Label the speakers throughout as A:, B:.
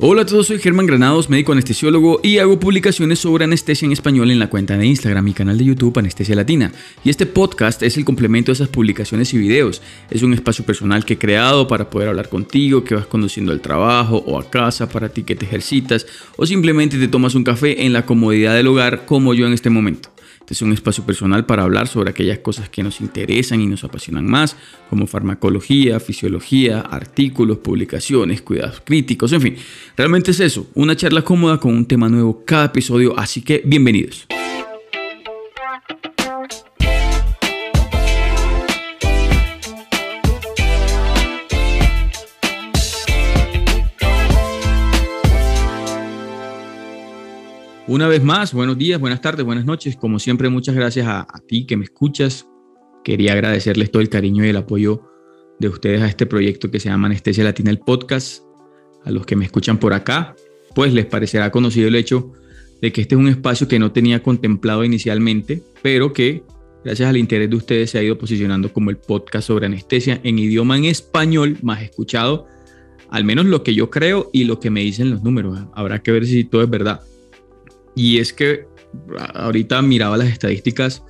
A: Hola a todos, soy Germán Granados, médico anestesiólogo y hago publicaciones sobre anestesia en español en la cuenta de Instagram y canal de YouTube Anestesia Latina. Y este podcast es el complemento de esas publicaciones y videos. Es un espacio personal que he creado para poder hablar contigo, que vas conduciendo al trabajo o a casa, para ti que te ejercitas o simplemente te tomas un café en la comodidad del hogar como yo en este momento. Este es un espacio personal para hablar sobre aquellas cosas que nos interesan y nos apasionan más, como farmacología, fisiología, artículos, publicaciones, cuidados críticos, en fin. Realmente es eso, una charla cómoda con un tema nuevo cada episodio, así que bienvenidos. Una vez más, buenos días, buenas tardes, buenas noches. Como siempre, muchas gracias a, ti que me escuchas. Quería agradecerles todo el cariño y el apoyo de ustedes a este proyecto que se llama Anestesia Latina, el podcast. A los que me escuchan por acá, pues les parecerá conocido el hecho de que este es un espacio que no tenía contemplado inicialmente, pero que gracias al interés de ustedes se ha ido posicionando como el podcast sobre anestesia en idioma en español más escuchado, al menos lo que yo creo y lo que me dicen los números. Habrá que ver si todo es verdad. Y es que ahorita miraba las estadísticas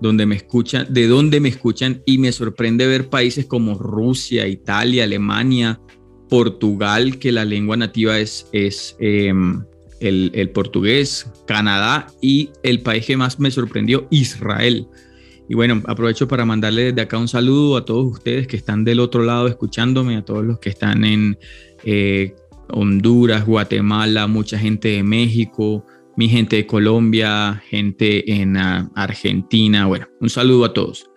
A: donde me escuchan, de dónde me escuchan y me sorprende ver países como Rusia, Italia, Alemania, Portugal, que la lengua nativa es, es em, el, el, portugués, Canadá y el país que más me sorprendió, Israel. Y bueno, aprovecho para mandarle desde acá un saludo a todos ustedes que están del otro lado escuchándome, a todos los que están en eh, Honduras, Guatemala, mucha gente de México, mi gente de Colombia, gente en ah, Argentina. Bueno, un saludo a todos.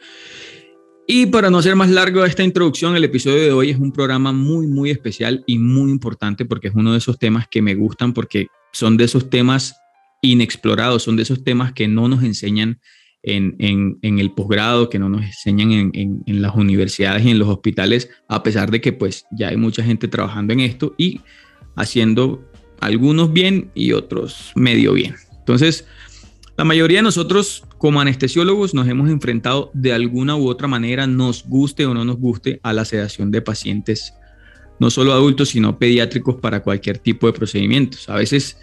A: Y para no hacer más largo esta introducción, el episodio de hoy es un programa muy, muy especial y muy importante porque es uno de esos temas que me gustan porque son de esos temas inexplorados, son de esos temas que no nos enseñan en, en, el posgrado, que no nos enseñan en, en, las universidades y en los hospitales, a pesar de que pues ya hay mucha gente trabajando en esto y haciendo algunos bien y otros medio bien. Entonces, la mayoría de nosotros como anestesiólogos nos hemos enfrentado de alguna u otra manera, nos guste o no nos guste, a la sedación de pacientes, no solo adultos, sino pediátricos para cualquier tipo de procedimientos. A veces,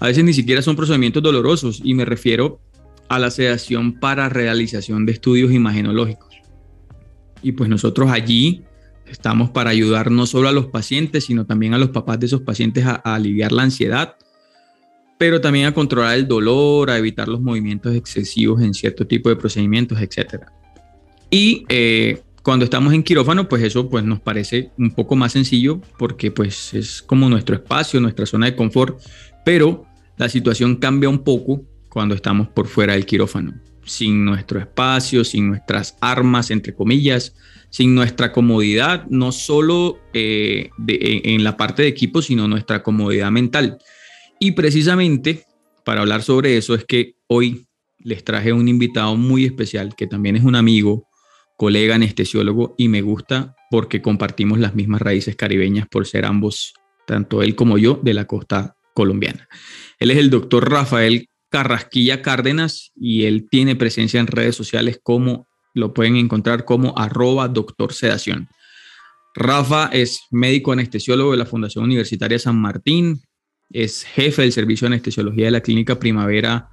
A: a veces ni siquiera son procedimientos dolorosos y me refiero a la sedación para realización de estudios imagenológicos. Y pues nosotros allí Estamos para ayudar no solo a los pacientes, sino también a los papás de esos pacientes a, aliviar la ansiedad, pero también a controlar el dolor, a evitar los movimientos excesivos en cierto tipo de procedimientos, etc. Y eh, cuando estamos en quirófano, pues eso pues, nos parece un poco más sencillo porque pues, es como nuestro espacio, nuestra zona de confort, pero la situación cambia un poco cuando estamos por fuera del quirófano, sin nuestro espacio, sin nuestras armas, entre comillas, sin nuestra comodidad, no solo eh, en la parte de equipo, sino nuestra comodidad mental. Y precisamente para hablar sobre eso es que hoy les traje un invitado muy especial que también es un amigo, colega anestesiólogo y me gusta porque compartimos las mismas raíces caribeñas por ser ambos, tanto él como yo, de la costa colombiana. Él es el doctor Rafael Carrasquilla Cárdenas y él tiene presencia en redes sociales como lo pueden encontrar como arroba doctor sedación. Rafa es médico anestesiólogo de la Fundación Universitaria San Martín, es jefe del servicio de anestesiología de la Clínica Primavera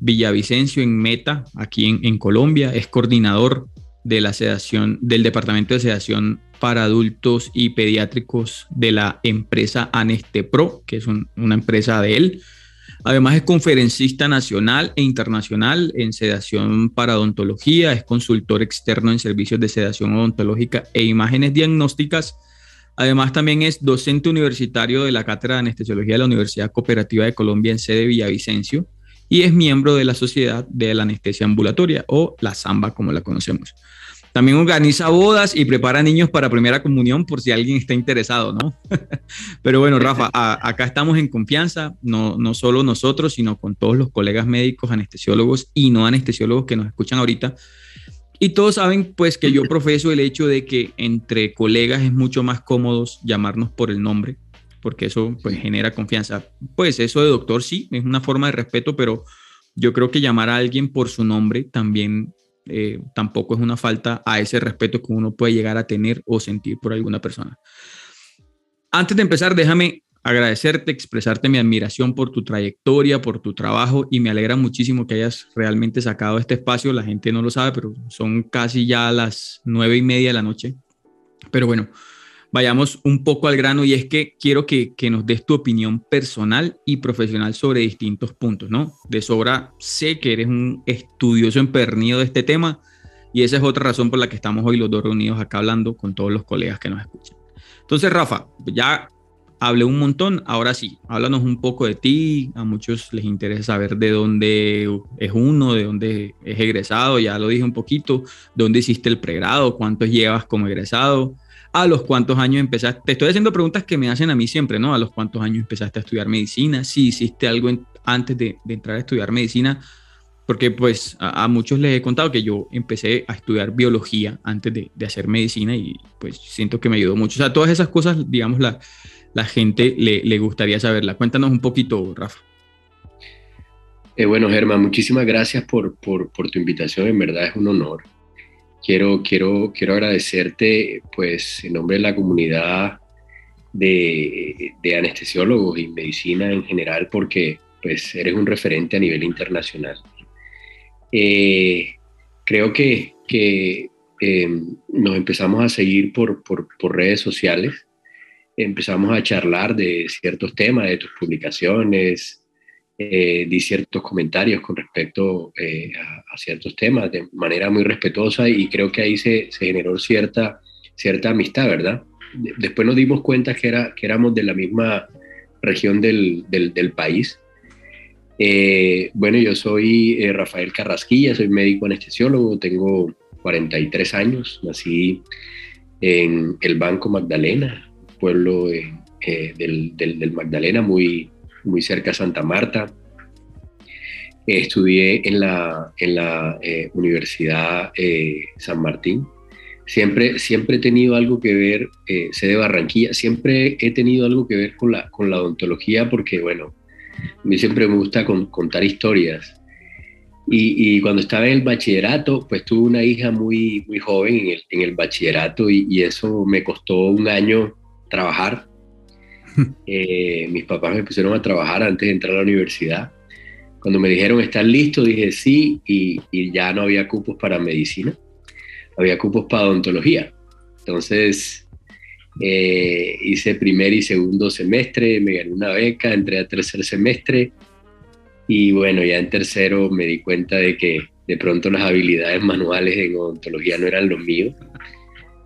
A: Villavicencio en Meta, aquí en, en Colombia, es coordinador de la sedación del Departamento de Sedación para Adultos y Pediátricos de la empresa Anestepro, que es una empresa de él. Además es conferencista nacional e internacional en sedación para odontología, es consultor externo en servicios de sedación odontológica e imágenes diagnósticas. Además también es docente universitario de la Cátedra de Anestesiología de la Universidad Cooperativa de Colombia en sede Villavicencio y es miembro de la Sociedad de la Anestesia Ambulatoria o la SAMBA como la conocemos. También organiza bodas y prepara niños para primera comunión por si alguien está interesado, ¿no? Pero bueno, Rafa, acá estamos en confianza, no, no solo nosotros, sino con todos los colegas médicos, anestesiólogos y no anestesiólogos que nos escuchan ahorita. Y todos saben pues que yo profeso el hecho de que entre colegas es mucho más cómodo llamarnos por el nombre, porque eso pues genera confianza. Pues eso de doctor sí, es una forma de respeto, pero yo creo que llamar a alguien por su nombre también eh, tampoco es una falta a ese respeto que uno puede llegar a tener o sentir por alguna persona. Antes de empezar, déjame agradecerte, expresarte mi admiración por tu trayectoria, por tu trabajo y me alegra muchísimo que hayas realmente sacado este espacio. La gente no lo sabe, pero son casi ya las nueve y media de la noche. Pero bueno, vayamos un poco al grano y es que quiero que, que nos des tu opinión personal y profesional sobre distintos puntos, ¿no? De sobra sé que eres un estudioso empernido de este tema y esa es otra razón por la que estamos hoy los dos reunidos acá hablando con todos los colegas que nos escuchan. Entonces, Rafa, ya hablé un montón, ahora sí, háblanos un poco de ti, a muchos les interesa saber de dónde es uno, de dónde es egresado, ya lo dije un poquito, dónde hiciste el pregrado, cuántos llevas como egresado, a los cuántos años empezaste, te estoy haciendo preguntas que me hacen a mí siempre, ¿no? A los cuántos años empezaste a estudiar medicina, si hiciste algo antes de, entrar a estudiar medicina, porque pues a, muchos les he contado que yo empecé a estudiar biología antes de, de, hacer medicina y pues siento que me ayudó mucho. O sea, todas esas cosas, digamos, la, la gente le, gustaría saberla. Cuéntanos un poquito, Rafa.
B: Eh, bueno, Germán, muchísimas gracias por, por, tu invitación, en verdad es un honor. Quiero, quiero, quiero agradecerte, pues, en nombre de la comunidad de, anestesiólogos y medicina en general, porque, pues, eres un referente a nivel internacional. Eh, creo que, que eh, nos empezamos a seguir por, por, por redes sociales empezamos a charlar de ciertos temas, de tus publicaciones, eh, di ciertos comentarios con respecto eh, a, ciertos temas de manera muy respetuosa y creo que ahí se, se generó cierta, cierta amistad, ¿verdad? Después nos dimos cuenta que, era, que éramos de la misma región del, del, país. Eh, bueno, yo soy eh, Rafael Carrasquilla, soy médico anestesiólogo, tengo 43 años, nací en el Banco Magdalena, pueblo eh, del, Magdalena, muy, muy cerca de Santa Marta. estudié en la, en la eh, Universidad eh, San Martín. Siempre, siempre he tenido algo que ver, sé de Barranquilla, siempre he tenido algo que ver con la, con la odontología porque, bueno, a mí siempre me gusta contar historias. Y, cuando estaba en el bachillerato, pues tuve una hija muy, muy joven en el, en el bachillerato y, y, eso me costó un año trabajar. Eh, mis papás me pusieron a trabajar antes de entrar a la universidad. Cuando me dijeron, ¿estás listo? Dije sí y, ya no había cupos para medicina, había cupos para odontología. Entonces eh, hice primer y segundo semestre, me gané una beca, entré a tercer semestre y bueno, ya en tercero me di cuenta de que de pronto las habilidades manuales en odontología no eran lo mío.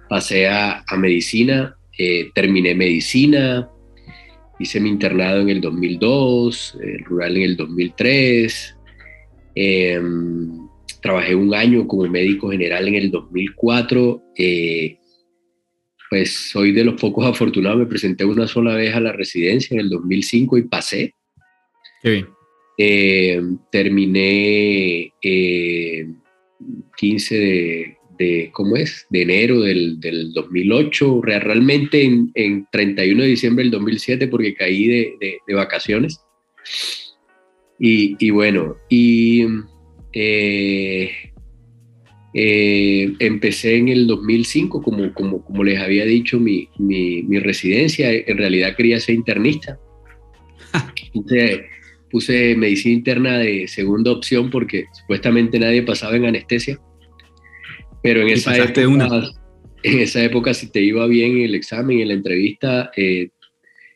B: Pasé a, medicina eh, terminé medicina, hice mi internado en el 2002, el rural en el 2003, em, trabajé un año como médico general en el 2004. Eh, pues soy de los pocos afortunados, me presenté una sola vez a la residencia en el 2005 y pasé. Em, terminé 15 eh, de, de, ¿cómo es? De enero del, del 2008, realmente en, en, 31 de diciembre del 2007 porque caí de, de, vacaciones. Y, y, bueno, y eh, eh, empecé en el 2005, como, como, como les había dicho, mi, mi, mi residencia. En realidad quería ser internista. Entonces, puse medicina interna de segunda opción porque supuestamente nadie pasaba en anestesia. Pero en esa, época, en esa época, si te iba bien en el examen, en la entrevista, eh,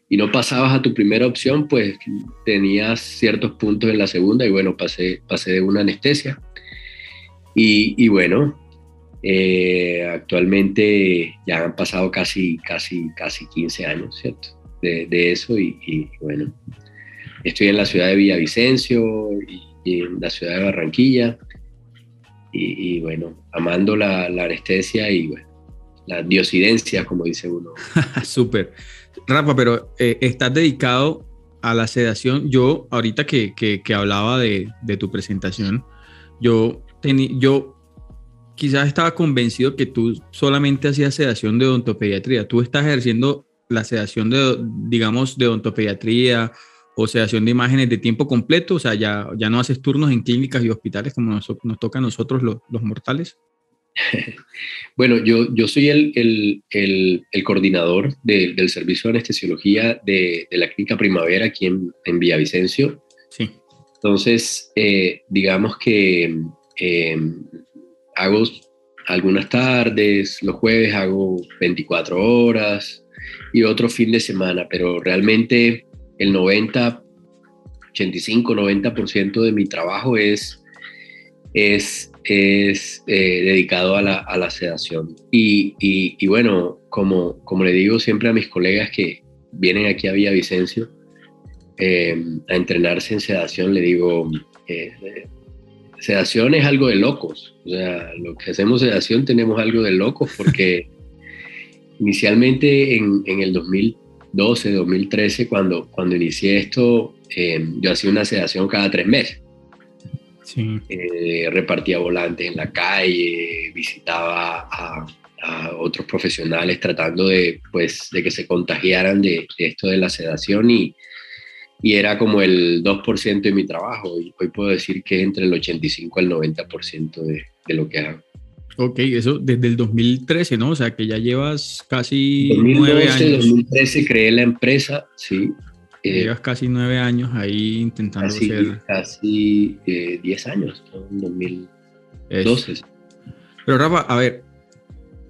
B: y no pasabas a tu primera opción, pues tenías ciertos puntos en la segunda y bueno, pasé, pasé de una anestesia. Y, y bueno, eh, actualmente ya han pasado casi, casi, casi 15 años, ¿cierto? De, de eso y, y, bueno, estoy en la ciudad de Villavicencio y, y en la ciudad de Barranquilla y, bueno, amando la, anestesia y bueno, la diosidencia, como dice uno.
A: Súper. Rafa, pero eh, estás dedicado a la sedación. Yo, ahorita que, que, hablaba de, de, tu presentación, yo, yo quizás estaba convencido que tú solamente hacías sedación de odontopediatría. Tú estás ejerciendo la sedación de, digamos, de odontopediatría o sedación de imágenes de tiempo completo, o sea, ya, ya no haces turnos en clínicas y hospitales como nos, nos toca a nosotros los, los mortales.
B: Bueno, yo, yo soy el, el, el, coordinador del servicio de anestesiología de, de, la Clínica Primavera aquí en, en Villavicencio.
A: Sí.
B: Entonces, eh, digamos que eh, hago algunas tardes, los jueves hago 24 horas y otro fin de semana, pero realmente el 90, 85, 90% de mi trabajo es, es es eh, dedicado a la, a la sedación. Y, y, bueno, como, como le digo siempre a mis colegas que vienen aquí a Villavicencio eh, a entrenarse en sedación, le digo, eh, sedación es algo de locos. O sea, lo que hacemos sedación tenemos algo de locos porque inicialmente en, en, el 2012, 2013, cuando, cuando inicié esto, yo hacía una sedación cada tres meses. Eh, repartía volantes en la calle, visitaba a, otros profesionales tratando de, pues, de que se contagiaran de, esto de la sedación y, y era como el 2% de mi trabajo y hoy puedo decir que es entre el 85 al 90% de, de lo que hago.
A: Ok, eso desde el 2013, ¿no? O sea, que ya llevas casi
B: 2012, nueve años. 2013 creé la empresa, sí.
A: Eh, Llevas casi nueve años ahí intentando
B: casi,
A: ser...
B: Casi eh, diez años, en 2012.
A: Pero Rafa, a ver,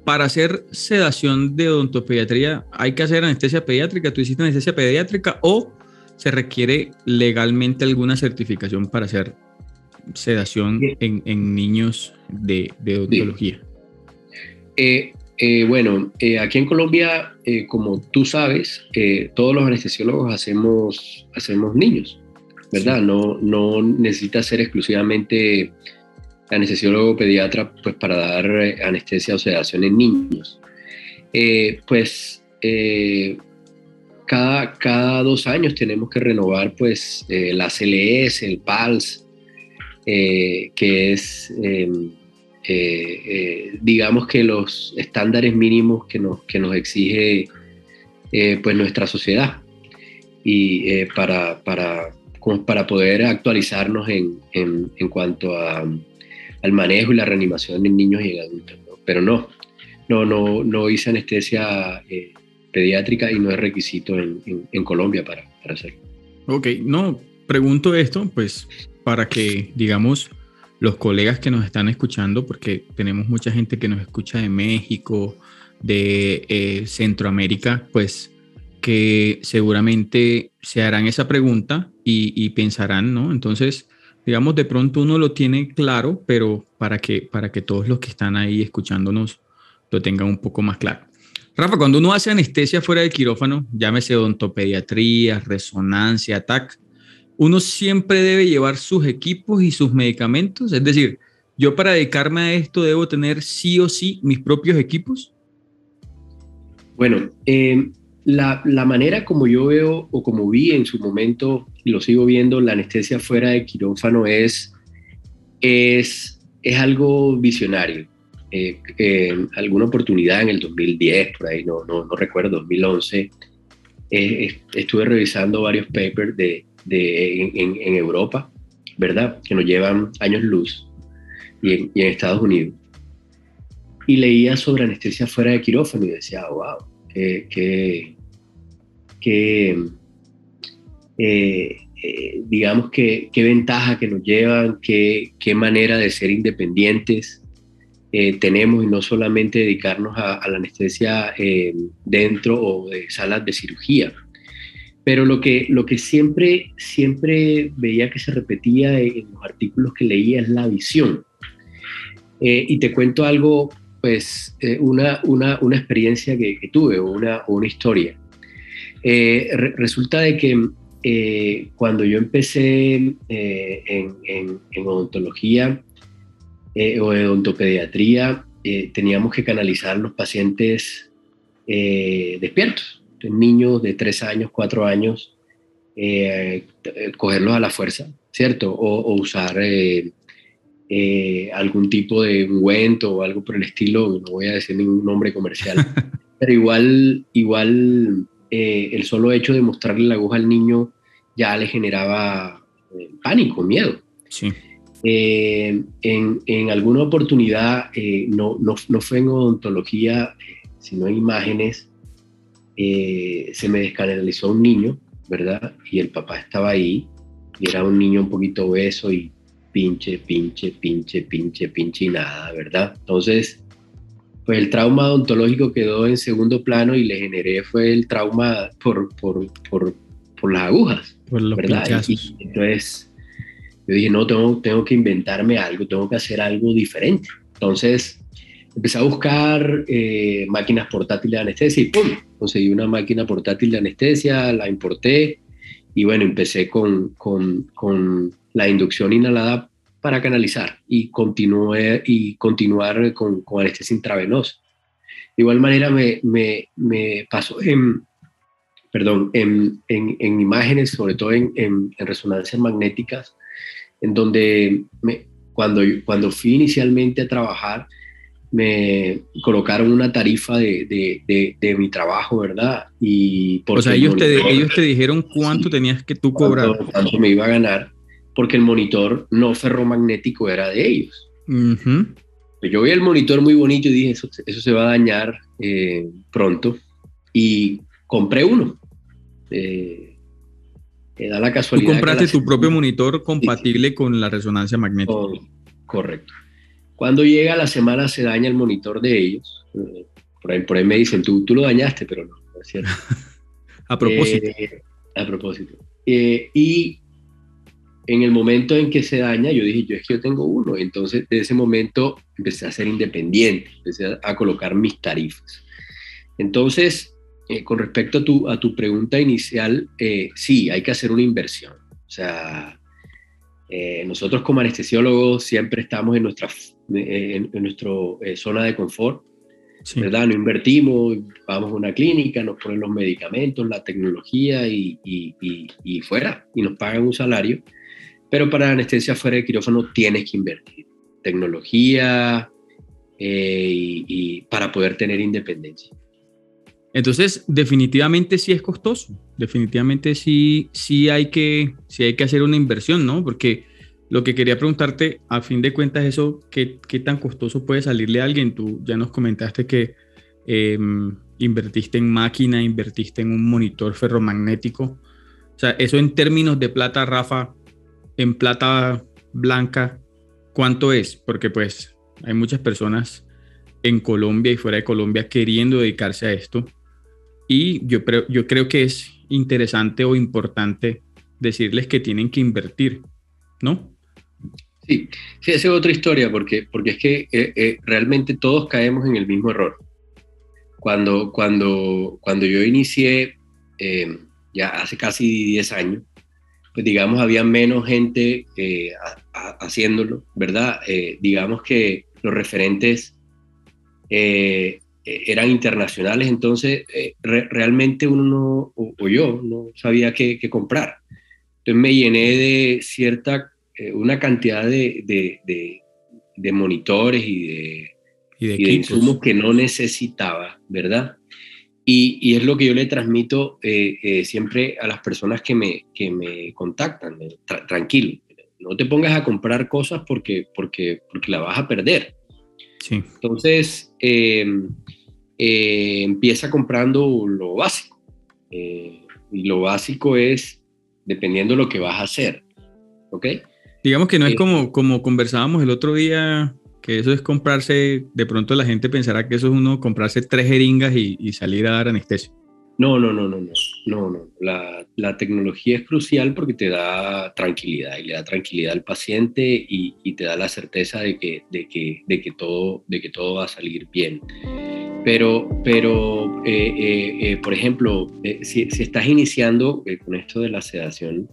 A: para hacer sedación de odontopediatría, ¿hay que hacer anestesia pediátrica? ¿Tú hiciste anestesia pediátrica o se requiere legalmente alguna certificación para hacer sedación en, niños de, de odontología?
B: Eh, eh, bueno, eh, aquí en Colombia, como tú sabes, todos los anestesiólogos hacemos, hacemos niños, ¿verdad? No, no necesita ser exclusivamente anestesiólogo pediatra pues, para dar anestesia o sedación en niños. pues cada, cada dos años tenemos que renovar pues la CLS, el PALS, que es em, eh, eh, digamos que los estándares mínimos que nos, que nos exige eh, pues nuestra sociedad y para, para, para poder actualizarnos en, en, cuanto a, al manejo y la reanimación en niños y en adultos. Pero no, no, no, no hice anestesia pediátrica y no es requisito en, en Colombia para, para hacerlo.
A: Ok, no, pregunto esto pues para que, digamos, los colegas que nos están escuchando, porque tenemos mucha gente que nos escucha de México, de eh, Centroamérica, pues que seguramente se harán esa pregunta y, pensarán, ¿no? Entonces, digamos, de pronto uno lo tiene claro, pero para que, para que todos los que están ahí escuchándonos lo tengan un poco más claro. Rafa, cuando uno hace anestesia fuera del quirófano, llámese odontopediatría, resonancia, TAC, uno siempre debe llevar sus equipos y sus medicamentos. Es decir, yo para dedicarme a esto debo tener sí o sí mis propios equipos.
B: Bueno, eh, la, manera como yo veo o como vi en su momento, y lo sigo viendo, la anestesia fuera de quirófano es, es, es algo visionario. Eh, alguna oportunidad en el 2010, por ahí, no, no, no recuerdo, 2011, eh, estuve revisando varios papers de, en, Europa, ¿verdad? Que nos llevan años luz y en, Estados Unidos. Y leía sobre anestesia fuera de quirófano y decía, wow, qué, eh, eh, digamos que qué ventaja que nos llevan, qué, qué manera de ser independientes eh, tenemos y no solamente dedicarnos a, a la anestesia dentro o de salas de cirugía, pero lo que, lo que siempre, siempre veía que se repetía en los artículos que leía es la visión. Eh, y te cuento algo, pues eh, una, una, una, experiencia que, tuve o una, una historia. Eh, resulta de que cuando yo empecé en, en, odontología o odontopediatría, teníamos que canalizar los pacientes despiertos niños de 3 años, 4 años, eh, cogerlos a la fuerza, ¿cierto? O, usar eh, eh, algún tipo de ungüento o algo por el estilo, no voy a decir ningún nombre comercial, pero igual, igual el solo hecho de mostrarle la aguja al niño ya le generaba pánico, miedo.
A: Sí.
B: Eh, en, alguna oportunidad, eh, no, no, no, fue en odontología, sino en imágenes, se me descanalizó un niño, ¿verdad? Y el papá estaba ahí, y era un niño un poquito obeso y pinche, pinche, pinche, pinche, pinche y nada, ¿verdad? Entonces, pues el trauma odontológico quedó en segundo plano y le generé fue el trauma por, por, por, por las agujas, ¿verdad? entonces yo dije, no, tengo, tengo que inventarme algo, tengo que hacer algo diferente. Entonces empecé a buscar eh, máquinas portátiles de anestesia y ¡pum! Conseguí una máquina portátil de anestesia, la importé y bueno, empecé con, con, con la inducción inhalada para canalizar y, continué, y continuar con, con anestesia intravenosa. De igual manera me, me, me pasó en, perdón, en, en, en, imágenes, sobre todo en, en, resonancias magnéticas, en donde me, cuando, cuando fui inicialmente a trabajar, me colocaron una tarifa de, de, de, mi trabajo, ¿verdad?
A: Y o sea, ellos, te, ellos te dijeron cuánto tenías que tú cobrar.
B: Cuánto, cuánto, me iba a ganar, porque el monitor no ferromagnético era de ellos. Yo vi el monitor muy bonito y dije, eso, eso se va a dañar eh, pronto. Y compré uno. Eh, da la casualidad.
A: Tú compraste tu propio monitor compatible con la resonancia magnética.
B: correcto. Cuando llega la semana se daña el monitor de ellos. Eh, por, ahí, por ahí me dicen, tú, tú lo dañaste, pero no, no es cierto.
A: a propósito.
B: Eh, a propósito. Eh, y en el momento en que se daña, yo dije, yo es que yo tengo uno. Entonces, de ese momento empecé a ser independiente, empecé a, colocar mis tarifas. Entonces, con respecto a tu, a tu pregunta inicial, sí, hay que hacer una inversión. O sea, eh, nosotros como anestesiólogos siempre estamos en nuestra, en, nuestra eh, zona de confort, ¿verdad? No invertimos, vamos a una clínica, nos ponen los medicamentos, la tecnología y, y, y, fuera, y nos pagan un salario. Pero para anestesia fuera de quirófano tienes que invertir tecnología eh, y para poder tener independencia.
A: Entonces, definitivamente sí es costoso, definitivamente sí, sí, hay que, sí hay que hacer una inversión, ¿no? Porque lo que quería preguntarte, a fin de cuentas, eso, ¿qué, qué tan costoso puede salirle a alguien? Tú ya nos comentaste que em, invertiste en máquina, invertiste en un monitor ferromagnético. O sea, eso en términos de plata, Rafa, en plata blanca, ¿cuánto es? Porque pues hay muchas personas en Colombia y fuera de Colombia queriendo dedicarse a esto y yo, yo creo que es interesante o importante decirles que tienen que invertir, ¿no?
B: Sí, sí, esa es otra historia, porque, porque es que eh, eh, realmente todos caemos en el mismo error. Cuando, cuando, cuando yo inicié, eh, ya hace casi 10 años, pues digamos, había menos gente haciéndolo, ¿verdad? digamos que los referentes eh, eran internacionales, entonces eh, realmente uno no, o, yo no sabía qué, comprar. Entonces me llené de cierta, eh, una cantidad de, de, monitores y de, y de, insumos que no necesitaba, ¿verdad? Y, y, es lo que yo le transmito siempre a las personas que me, que me contactan, tranquilo, no te pongas a comprar cosas porque, porque, porque la vas a perder. Entonces, eh, eh, empieza comprando lo básico. Eh, y lo básico es dependiendo de lo que vas a hacer. ¿Ok?
A: Digamos que no es como, como conversábamos el otro día, que eso es comprarse, de pronto la gente pensará que eso es uno comprarse tres jeringas y salir a dar anestesia.
B: No, no, no, no, no, no, no. La, la, tecnología es crucial porque te da tranquilidad y le da tranquilidad al paciente y, y te da la certeza de que, de, que, de, que todo, de que todo va a salir bien. Pero, pero eh, eh, eh, por ejemplo, si, si, estás iniciando con esto de la sedación,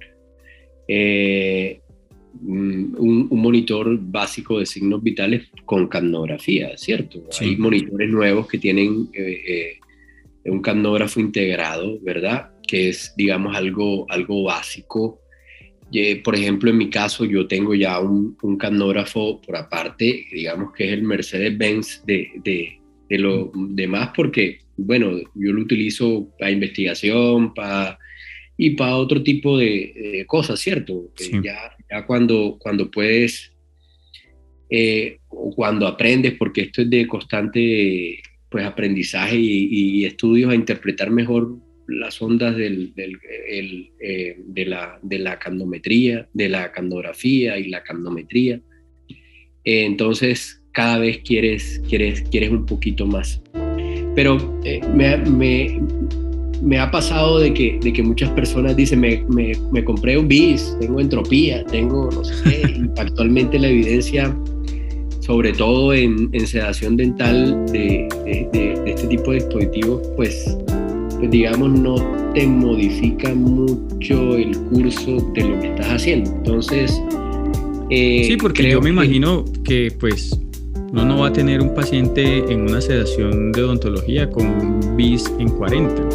B: un, un, monitor básico de signos vitales con capnografía, ¿cierto? Hay monitores nuevos que tienen un capnógrafo integrado, ¿verdad? Que es, digamos, algo, algo básico. Por ejemplo, en mi caso, yo tengo ya un, un por aparte, digamos que es el Mercedes-Benz de, de, de, lo demás, porque, bueno, yo lo utilizo para investigación, para y para otro tipo de, cosas, ¿cierto? Ya, ya cuando, cuando puedes eh, o cuando aprendes, porque esto es de constante pues, aprendizaje y, estudios a interpretar mejor las ondas del, eh, de, la, de la candometría, de la candografía y la candometría. entonces, cada vez quieres, quieres, quieres un poquito más. Pero me, me, me ha pasado de que, de que muchas personas dicen, me, me, me, compré un bis, tengo entropía, tengo no sé qué. actualmente la evidencia, sobre todo en, en sedación dental de, de, este tipo de dispositivos, pues, pues, digamos, no te modifica mucho el curso de lo que estás haciendo. Entonces...
A: Eh, sí, porque yo me imagino que pues uno no va a tener un paciente en una sedación de odontología con un BIS en 40.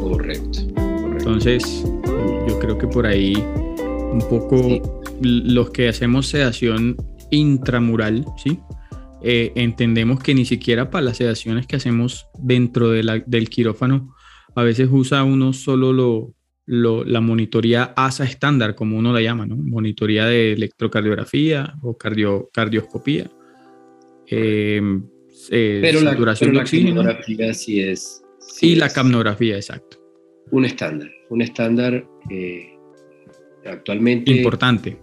B: Correcto,
A: Entonces, yo creo que por ahí un poco los que hacemos sedación intramural, ¿sí? Eh, entendemos que ni siquiera para las sedaciones que hacemos dentro del quirófano, a veces usa uno solo lo, la monitoría ASA estándar, como uno la llama, ¿no? Monitoría de electrocardiografía o cardio, cardioscopía
B: Em, eh, pero la, saturación de oxígeno. sí es.
A: y la capnografía, exacto.
B: Un estándar, un estándar eh, actualmente.
A: Importante.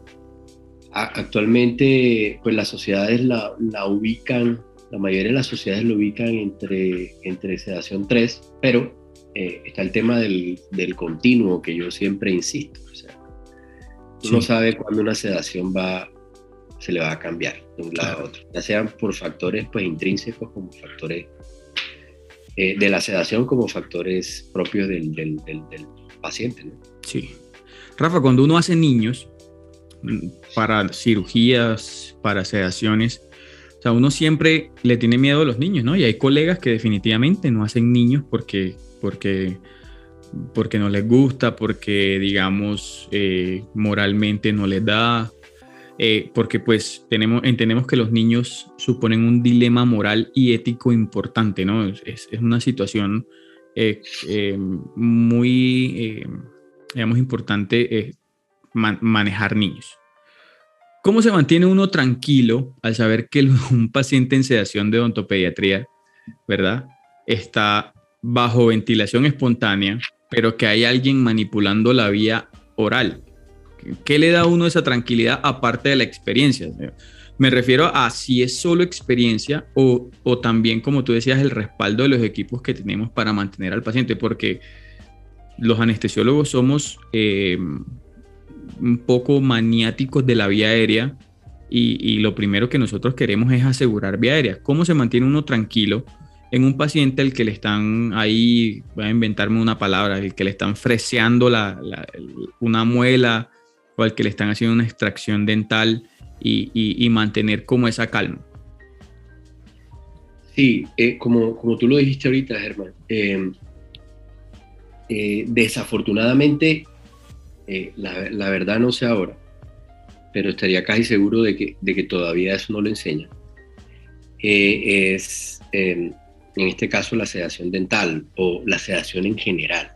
B: actualmente, pues las sociedades la, la, ubican, la mayoría de las sociedades lo ubican entre, entre sedación 3, pero eh, está el tema del, del, continuo que yo siempre insisto. O sea, uno sabe cuándo una sedación va, se le va a cambiar de un lado a otro, ya sean por factores pues, intrínsecos como factores eh, de la sedación como factores propios del, del, paciente. ¿no?
A: Sí. Rafa, cuando uno hace niños mm, para cirugías, para sedaciones, o sea, uno siempre le tiene miedo a los niños, ¿no? Y hay colegas que definitivamente no hacen niños porque, porque, porque no les gusta, porque, digamos, eh, moralmente no les da, eh, porque pues entendemos que los niños suponen un dilema moral y ético importante, ¿no? Es, una situación eh, eh, muy, digamos, importante manejar niños. ¿Cómo se mantiene uno tranquilo al saber que un paciente en sedación de odontopediatría, ¿verdad? Está bajo ventilación espontánea, pero que hay alguien manipulando la vía oral? ¿Qué le da a uno esa tranquilidad aparte de la experiencia? Me refiero a si es solo experiencia o, también, como tú decías, el respaldo de los equipos que tenemos para mantener al paciente, porque los anestesiólogos somos eh, un poco maniáticos de la vía aérea y, y, lo primero que nosotros queremos es asegurar vía aérea. ¿Cómo se mantiene uno tranquilo en un paciente al que le están ahí, voy a inventarme una palabra, el que le están freseando la, una muela al que le están haciendo una extracción dental y, mantener como esa calma.
B: Sí, eh, como, como tú lo dijiste ahorita, Germán, eh, eh, desafortunadamente, la, verdad no sé ahora, pero estaría casi seguro de que, de que todavía eso no lo enseña. es, en este caso, la sedación dental o la sedación en general.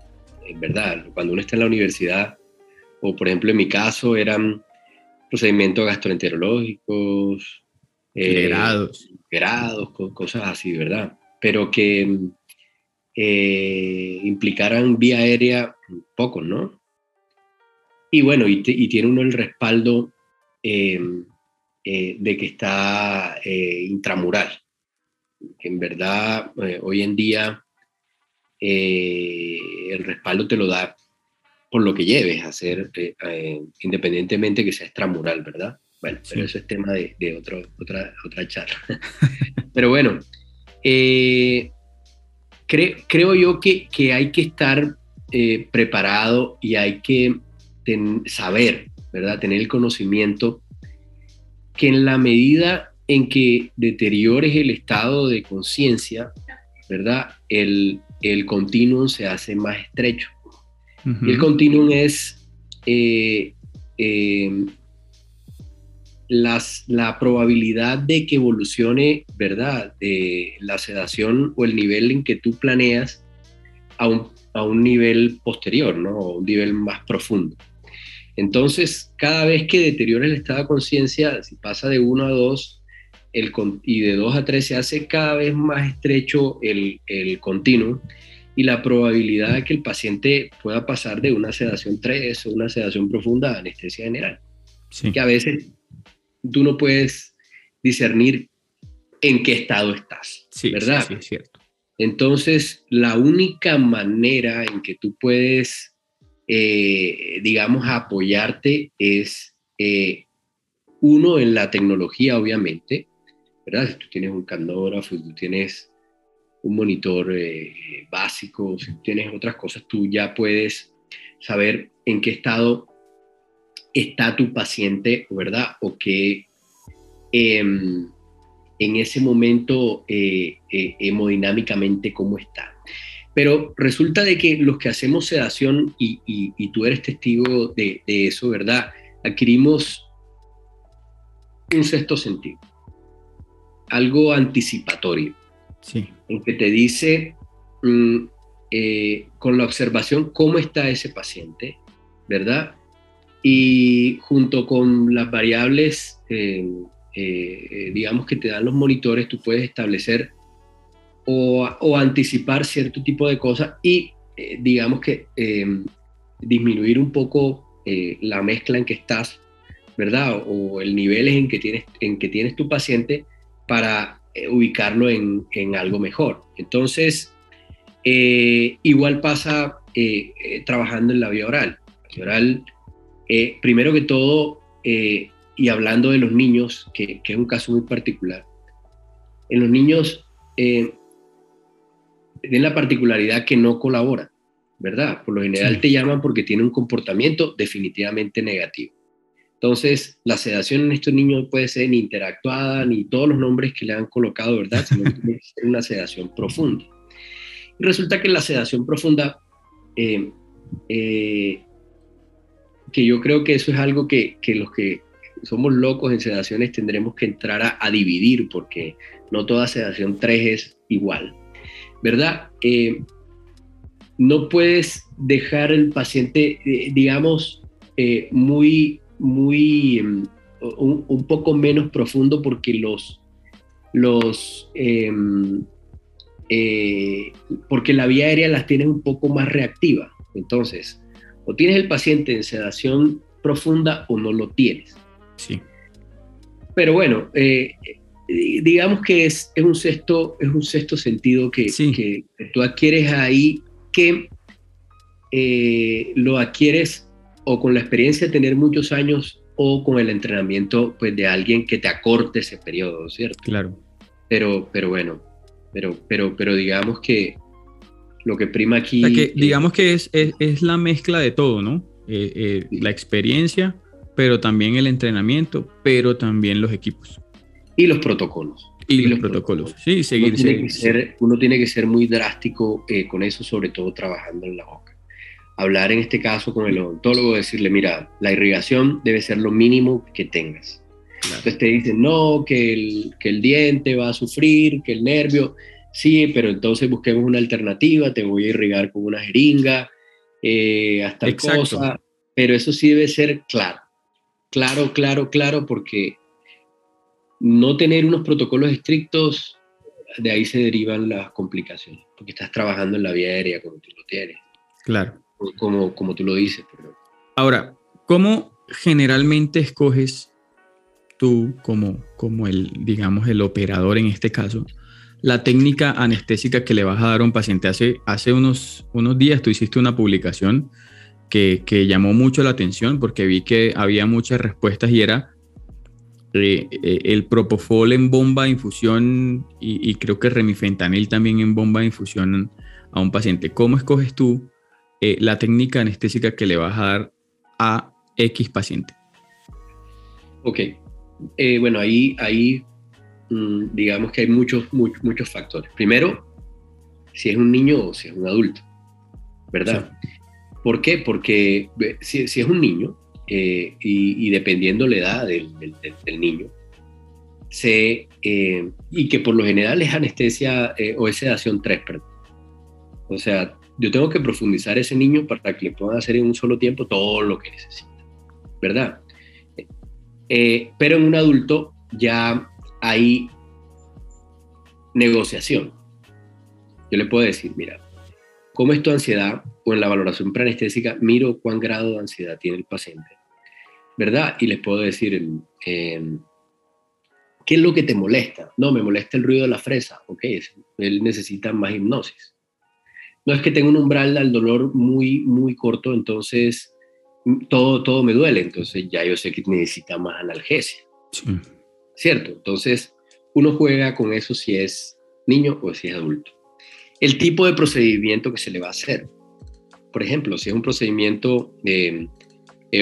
B: Es verdad, cuando uno está en la universidad, o por ejemplo en mi caso eran procedimientos gastroenterológicos,
A: eh, grados,
B: grados cosas así, ¿verdad? Pero que eh, implicaran vía aérea poco, ¿no? Y bueno, y, tiene uno el respaldo eh, de que está intramural, que en verdad hoy en día el respaldo te lo da por lo que lleves a hacer, eh, eh, independientemente que sea extramural, ¿verdad? Bueno, pero eso es tema de, otra, otra charla. pero bueno, eh, creo yo que, que, hay que estar preparado y hay que saber, ¿verdad? Tener el conocimiento que en la medida en que deteriores el estado de conciencia, ¿verdad? El, el continuum se hace más estrecho el continuum es eh, eh, la probabilidad de que evolucione, ¿verdad?, de la sedación o el nivel en que tú planeas a un, nivel posterior, ¿no? A un nivel más profundo. Entonces, cada vez que deteriora el estado de conciencia, si pasa de 1 a 2 el, y de 2 a 3 se hace cada vez más estrecho el, el continuo y la probabilidad de que el paciente pueda pasar de una sedación 3 o una sedación profunda a anestesia general. Que a veces tú no puedes discernir en qué estado estás, ¿verdad?
A: Sí, es cierto.
B: Entonces, la única manera en que tú puedes, eh, digamos, apoyarte es, eh, uno, en la tecnología, obviamente, ¿verdad? Si tú tienes un candógrafo, si tú tienes un monitor eh, básico, si tienes otras cosas, tú ya puedes saber en qué estado está tu paciente, ¿verdad? O que em, en ese momento eh, eh, hemodinámicamente cómo está. Pero resulta de que los que hacemos sedación, y, y, tú eres testigo de, de, eso, ¿verdad? Adquirimos un sexto sentido, algo anticipatorio en que te dice mm, eh, con la observación cómo está ese paciente, ¿verdad? Y junto con las variables, eh, eh, digamos, que te dan los monitores, tú puedes establecer o, anticipar cierto tipo de cosas y, digamos que, disminuir un poco la mezcla en que estás, ¿verdad? O el nivel en que tienes, en que tienes tu paciente para eh, ubicarlo en, algo mejor. Entonces, eh, igual pasa eh, trabajando en la vía oral. La vía oral, primero que todo, y hablando de los niños, que, es un caso muy particular, en los niños tienen la particularidad que no colaboran, ¿verdad? Por lo general te llaman porque tienen un comportamiento definitivamente negativo. Entonces, la sedación en estos niños puede ser ni interactuada, ni todos los nombres que le han colocado, ¿verdad? Sino que que ser una sedación profunda. Y resulta que la sedación profunda, eh, eh, que yo creo que eso es algo que, los que somos locos en sedaciones tendremos que entrar a, dividir, porque no toda sedación 3 es igual, ¿verdad? Eh, no puedes dejar el paciente, digamos, muy muy, em, un, poco menos profundo porque los, los em, eh, porque la vía aérea las tienes un poco más reactiva. Entonces, o tienes el paciente en sedación profunda o no lo tienes.
A: Sí.
B: Pero bueno, eh, digamos que es, es, un sexto, es un sexto sentido que, que, tú adquieres ahí que eh, lo adquieres o con la experiencia de tener muchos años o con el entrenamiento pues, de alguien que te acorte ese periodo, ¿cierto?
A: Claro.
B: Pero, pero bueno, pero, pero, pero digamos que lo que prima aquí...
A: que, digamos que es, es, la mezcla de todo, ¿no? Eh, eh, la experiencia, pero también el entrenamiento, pero también los equipos.
B: Y los protocolos.
A: Y, los, protocolos. Sí, seguir.
B: Uno tiene, que ser, uno tiene que ser muy drástico eh, con eso, sobre todo trabajando en la boca hablar en este caso con el odontólogo, decirle, mira, la irrigación debe ser lo mínimo que tengas. Entonces te dicen, no, que el, que el diente va a sufrir, que el nervio, sí, pero entonces busquemos una alternativa, te voy a irrigar con una jeringa, eh, hasta cosa, pero eso sí debe ser claro, claro, claro, claro, porque no tener unos protocolos estrictos, de ahí se derivan las complicaciones, porque estás trabajando en la vía aérea como tú lo tienes.
A: Claro
B: como, como tú lo dices.
A: Ahora, ¿cómo generalmente escoges tú como, como el, digamos, el operador en este caso, la técnica anestésica que le vas a dar a un paciente? Hace, hace unos, unos días tú hiciste una publicación que, que llamó mucho la atención porque vi que había muchas respuestas y era eh, eh, el propofol en bomba de infusión y, y, creo que remifentanil también en bomba de infusión a un paciente. ¿Cómo escoges tú eh, la técnica anestésica que le vas a dar a X paciente?
B: Ok, eh, bueno, ahí, ahí mm, digamos que hay muchos, muchos, factores. Primero, si es un niño o si es un adulto, ¿verdad? ¿Por qué? Porque si, es un niño, eh, y, dependiendo la edad del, niño, se, y que por lo general es anestesia o es sedación 3, perdón. O sea, yo tengo que profundizar ese niño para que le puedan hacer en un solo tiempo todo lo que necesita. ¿verdad? Eh, pero en un adulto ya hay negociación. Yo le puedo decir, mira, ¿cómo es tu ansiedad? O en la valoración preanestésica, miro cuán grado de ansiedad tiene el paciente, ¿verdad? Y les puedo decir, ¿qué es lo que te molesta? No, me molesta el ruido de la fresa. Ok, él necesita más hipnosis. No es que tenga un umbral al dolor muy, muy corto, entonces todo, todo me duele, entonces ya yo sé que necesita más analgesia. ¿Cierto? Entonces, uno juega con eso si es niño o si es adulto. El tipo de procedimiento que se le va a hacer. Por ejemplo, si es un procedimiento eh,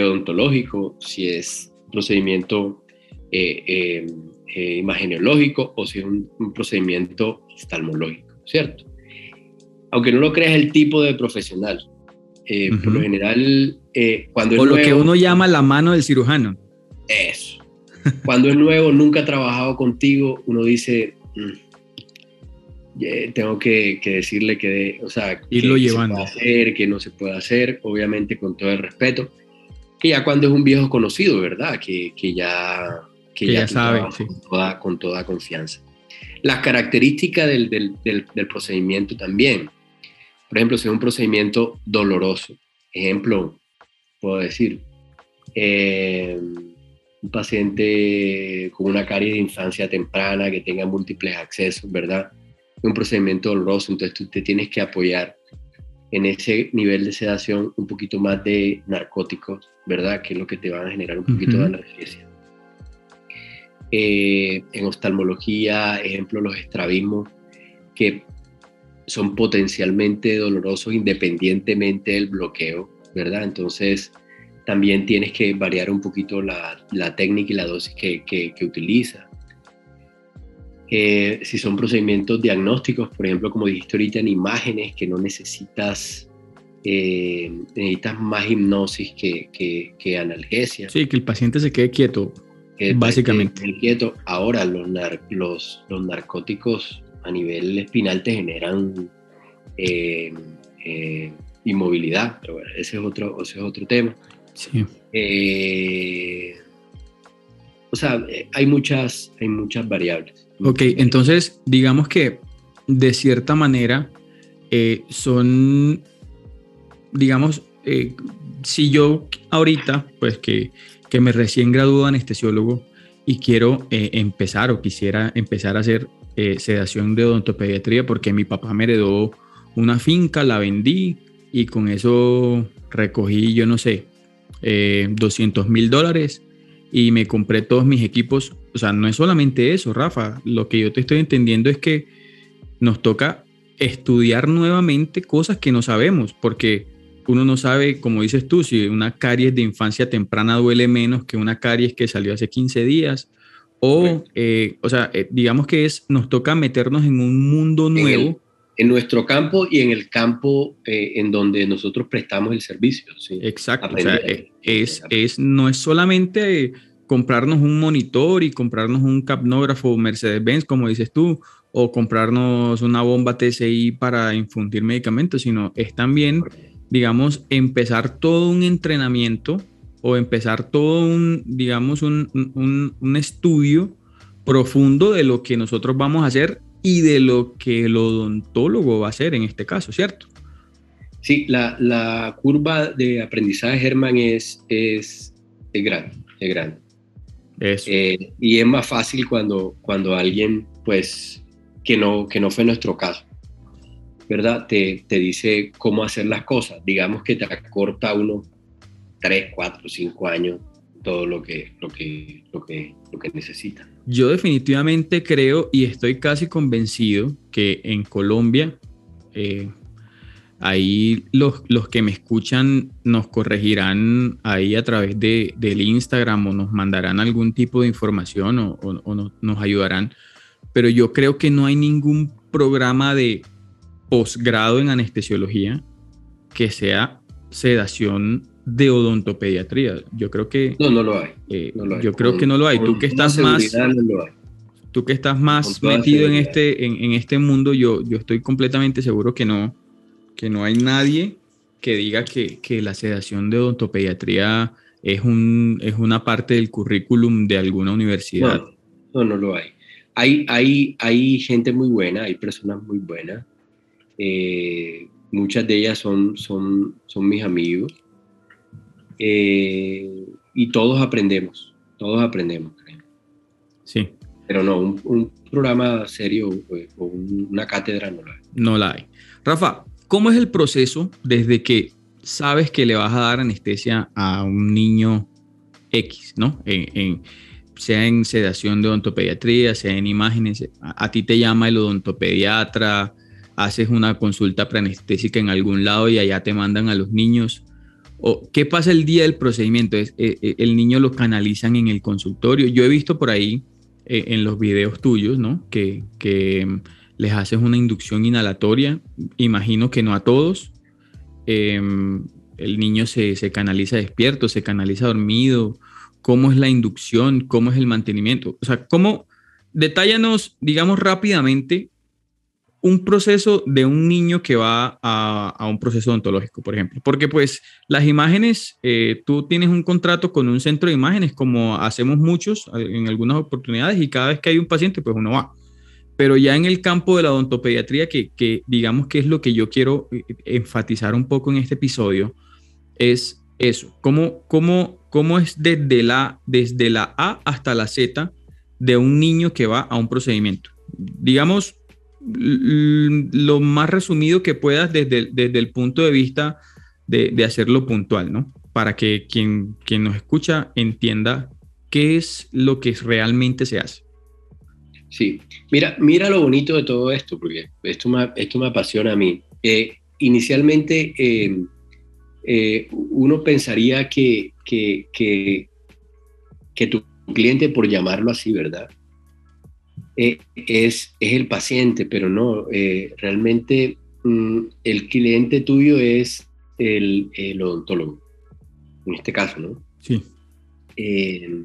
B: odontológico, si es un procedimiento eh, eh, eh imageneológico o si es un, un procedimiento oftalmológico, ¿cierto? Aunque no lo creas el tipo de profesional. Por lo general,
A: eh, cuando o lo que uno llama la mano del cirujano.
B: Eso. Cuando es nuevo, nunca ha trabajado contigo, uno dice, mm, tengo que, decirle que, o sea,
A: irlo llevando.
B: Se puede hacer, que no se puede hacer, obviamente con todo el respeto. Que ya cuando es un viejo conocido, ¿verdad? Que, ya,
A: que, ya, sabe,
B: con, toda, con, toda, confianza. Las características del, del, del procedimiento también. Por ejemplo, si es un procedimiento doloroso, ejemplo, puedo decir. Eh, un paciente con una caries de infancia temprana que tenga múltiples accesos, ¿verdad? Un procedimiento doloroso, entonces tú te tienes que apoyar en ese nivel de sedación un poquito más de narcóticos, ¿verdad? Que es lo que te van a generar un poquito de analgesia. Eh, en oftalmología, ejemplo, los estrabismos, que son potencialmente dolorosos independientemente del bloqueo, ¿verdad? Entonces, también tienes que variar un poquito la, técnica y la dosis que, que, utiliza. Eh, si son procedimientos diagnósticos, por ejemplo, como dijiste ahorita, en imágenes que no necesitas, eh, necesitas más hipnosis que, que, analgesia.
A: Sí, que el paciente se quede quieto, básicamente.
B: quieto. Ahora, los, los, los, narcóticos a nivel espinal te generan eh, inmovilidad, pero bueno, ese es otro, ese es otro tema.
A: Sí.
B: Eh, o sea, eh, hay muchas, hay muchas variables.
A: Ok, entonces digamos que de cierta manera eh, son, digamos, si yo ahorita, pues que, que me recién graduado anestesiólogo y quiero empezar o quisiera empezar a hacer sedación de odontopediatría porque mi papá me heredó una finca, la vendí, y con eso recogí, yo no sé, 200 eh, mil dólares y me compré todos mis equipos. O sea, no es solamente eso, Rafa. Lo que yo te estoy entendiendo es que nos toca estudiar nuevamente cosas que no sabemos, porque uno no sabe, como dices tú, si una caries de infancia temprana duele menos que una caries que salió hace 15 días. O, eh, o sea, eh, digamos que es, nos toca meternos en un mundo nuevo
B: en nuestro campo y en el campo eh, en donde nosotros prestamos el servicio.
A: Exacto. O sea, es, es, no es solamente comprarnos un monitor y comprarnos un capnógrafo Mercedes-Benz, como dices tú, o comprarnos una bomba TCI para infundir medicamentos, sino es también, digamos, empezar todo un entrenamiento o empezar todo un, digamos, un, un, un estudio profundo de lo que nosotros vamos a hacer y de lo que el odontólogo va a hacer en este caso, ¿cierto?
B: Sí, la, curva de aprendizaje, Germán, es, es, es grande, es grande. Eh, y es más fácil cuando, cuando alguien, pues, que no, que no fue nuestro caso, ¿verdad? Te, te dice cómo hacer las cosas. Digamos que te acorta unos 3, 4, 5 años todo lo que, lo que, lo que, lo que necesitan.
A: Yo definitivamente creo y estoy casi convencido que en Colombia, eh, ahí los, los, que me escuchan nos corregirán ahí a través de, del Instagram o nos mandarán algún tipo de información o, o, nos ayudarán. Pero yo creo que no hay ningún programa de posgrado en anestesiología que sea sedación de odontopediatría. Yo creo que...
B: No, no lo hay.
A: Eh, yo creo que no lo hay. tú que estás más... Tú que estás más metido en este, en, este mundo, yo, yo estoy completamente seguro que no, que no hay nadie que diga que, la sedación de odontopediatría es, un, es una parte del currículum de alguna universidad.
B: No, no, lo hay. Hay, hay. hay gente muy buena, hay personas muy buenas. Eh, muchas de ellas son, son, son mis amigos. Eh, y todos aprendemos, todos aprendemos.
A: Sí.
B: Pero no, un, programa serio pues, o una cátedra no la hay.
A: No la hay. Rafa, ¿cómo es el proceso desde que sabes que le vas a dar anestesia a un niño X, ¿no? En, sea en sedación de odontopediatría, sea en imágenes, a, ti te llama el odontopediatra, haces una consulta preanestésica en algún lado y allá te mandan a los niños. ¿O ¿Qué pasa el día del procedimiento? ¿Es, eh, eh, el niño lo canalizan en el consultorio. Yo he visto por ahí eh, en los videos tuyos, ¿no? Que, que, mm, les haces una inducción inhalatoria. Imagino que no a todos. Em, el niño se, se, canaliza despierto, se canaliza dormido. ¿Cómo es la inducción? ¿Cómo es el mantenimiento? O sea, ¿cómo? Detállanos, digamos, rápidamente un proceso de un niño que va a, un proceso odontológico, por ejemplo. Porque pues las imágenes, eh, tú tienes un contrato con un centro de imágenes, como hacemos muchos eh, en algunas oportunidades, y cada vez que hay un paciente, pues uno va. Pero ya en el campo de la odontopediatría, que, que digamos que es lo que yo quiero eh, enfatizar un poco en este episodio, es eso. ¿Cómo, cómo, cómo es desde la, desde la A hasta la Z de un niño que va a un procedimiento? Digamos, lo más resumido que puedas desde, desde el punto de vista de, hacerlo puntual, ¿no? Para que quien, quien nos escucha entienda qué es lo que realmente se hace.
B: Sí, mira, mira lo bonito de todo esto, porque esto me, esto me apasiona a mí. Eh, inicialmente, eh, eh, uno pensaría que, que, que, que tu cliente, por llamarlo así, ¿verdad? Eh, es, es, el paciente, pero no, eh, realmente mm, el cliente tuyo es el, el, odontólogo, en este caso, ¿no?
A: Sí.
B: Eh,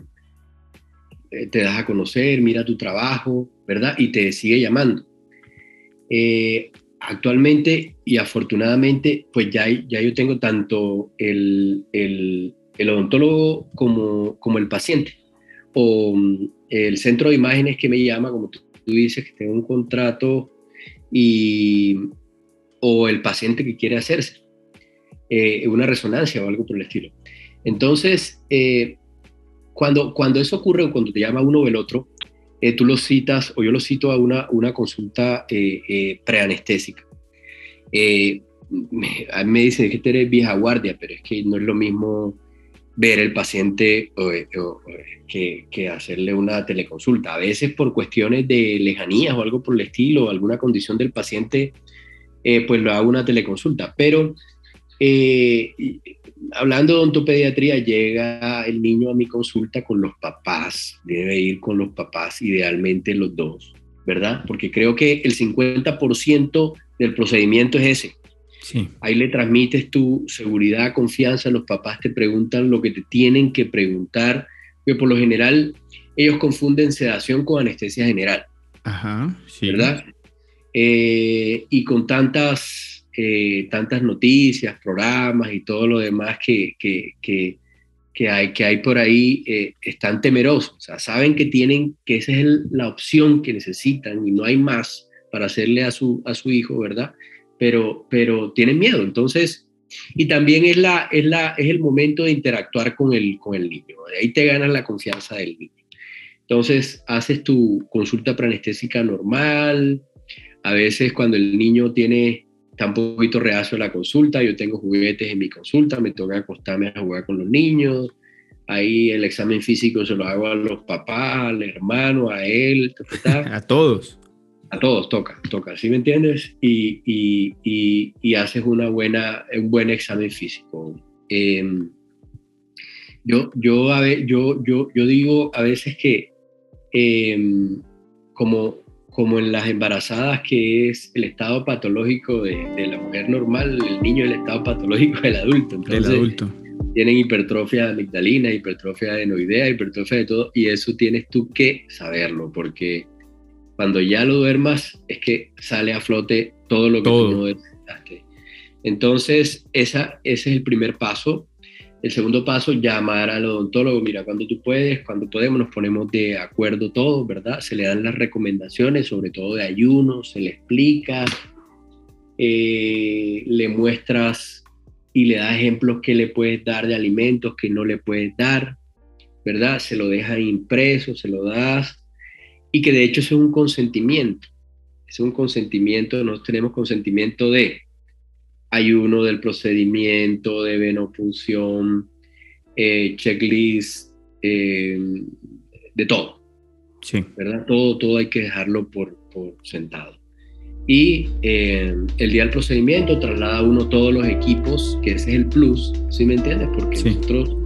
B: te das a conocer, mira tu trabajo, ¿verdad? Y te sigue llamando. actualmente y afortunadamente, pues ya, ya yo tengo tanto el, el, el odontólogo como, como el paciente o el centro de imágenes que me llama, como tú, dices, que tengo un contrato, y, o el paciente que quiere hacerse eh, una resonancia o algo por el estilo. Entonces, eh, cuando, cuando eso ocurre o cuando te llama uno o el otro, eh, tú lo citas o yo lo cito a una, una consulta preanestésica. a mí me dicen que tú eres vieja guardia, pero es que no es lo mismo ver el paciente que, hacerle una teleconsulta. A veces por cuestiones de lejanías o algo por el estilo, alguna condición del paciente, eh, pues lo hago una teleconsulta. Pero eh, hablando de ontopediatría, llega el niño a mi consulta con los papás, debe ir con los papás, idealmente los dos, ¿verdad? Porque creo que el 50% del procedimiento es ese Ahí le transmites tu seguridad, confianza, los papás te preguntan lo que te tienen que preguntar, que por lo general ellos confunden sedación con anestesia general.
A: Ajá, sí.
B: ¿Verdad? Eh, y con tantas, eh, tantas noticias, programas y todo lo demás que, que, que, hay, que hay por ahí, eh, están temerosos. O sea, saben que tienen, que esa es la opción que necesitan y no hay más para hacerle a su, a su hijo, ¿verdad? Pero, pero tienen miedo. Entonces, y también es, la, es, la, es el momento de interactuar con el, con el niño. Ahí te ganas la confianza del niño. Entonces, haces tu consulta preanestésica normal. A veces cuando el niño tiene, un poquito reacio a la consulta, yo tengo juguetes en mi consulta, me toca acostarme a jugar con los niños. Ahí el examen físico se lo hago a los papás, al hermano, a él.
A: a todos
B: a todos toca, toca, ¿sí me entiendes? Y, y, y, haces una buena, un buen examen físico. Em, yo, yo, a ver, yo, yo, yo digo a veces que em, como, como en las embarazadas, que es el estado patológico de, de, la mujer normal, el niño es el estado patológico del adulto.
A: Entonces, adulto.
B: Tienen hipertrofia de amigdalina, hipertrofia adenoidea, hipertrofia de todo, y eso tienes tú que saberlo, porque cuando ya lo duermas, es que sale a flote todo lo que tú no detectaste. Entonces, esa, ese es el primer paso. El segundo paso, llamar al odontólogo, mira, cuando tú puedes, cuando podemos, nos ponemos de acuerdo todos, ¿verdad? Se le dan las recomendaciones, sobre todo de ayuno, se le explica, eh, le muestras y le das ejemplos que le puedes dar de alimentos que no le puedes dar, ¿verdad? Se lo dejas impreso, se lo das, y que de hecho es un consentimiento, es un consentimiento, nosotros tenemos consentimiento de ayuno del procedimiento, de venopunción, eh, checklist, eh, de todo. Sí. ¿Verdad? Todo, todo hay que dejarlo por, por sentado. Y eh, el día del procedimiento traslada uno todos los equipos, que ese es el plus, ¿sí me entiendes? Porque nosotros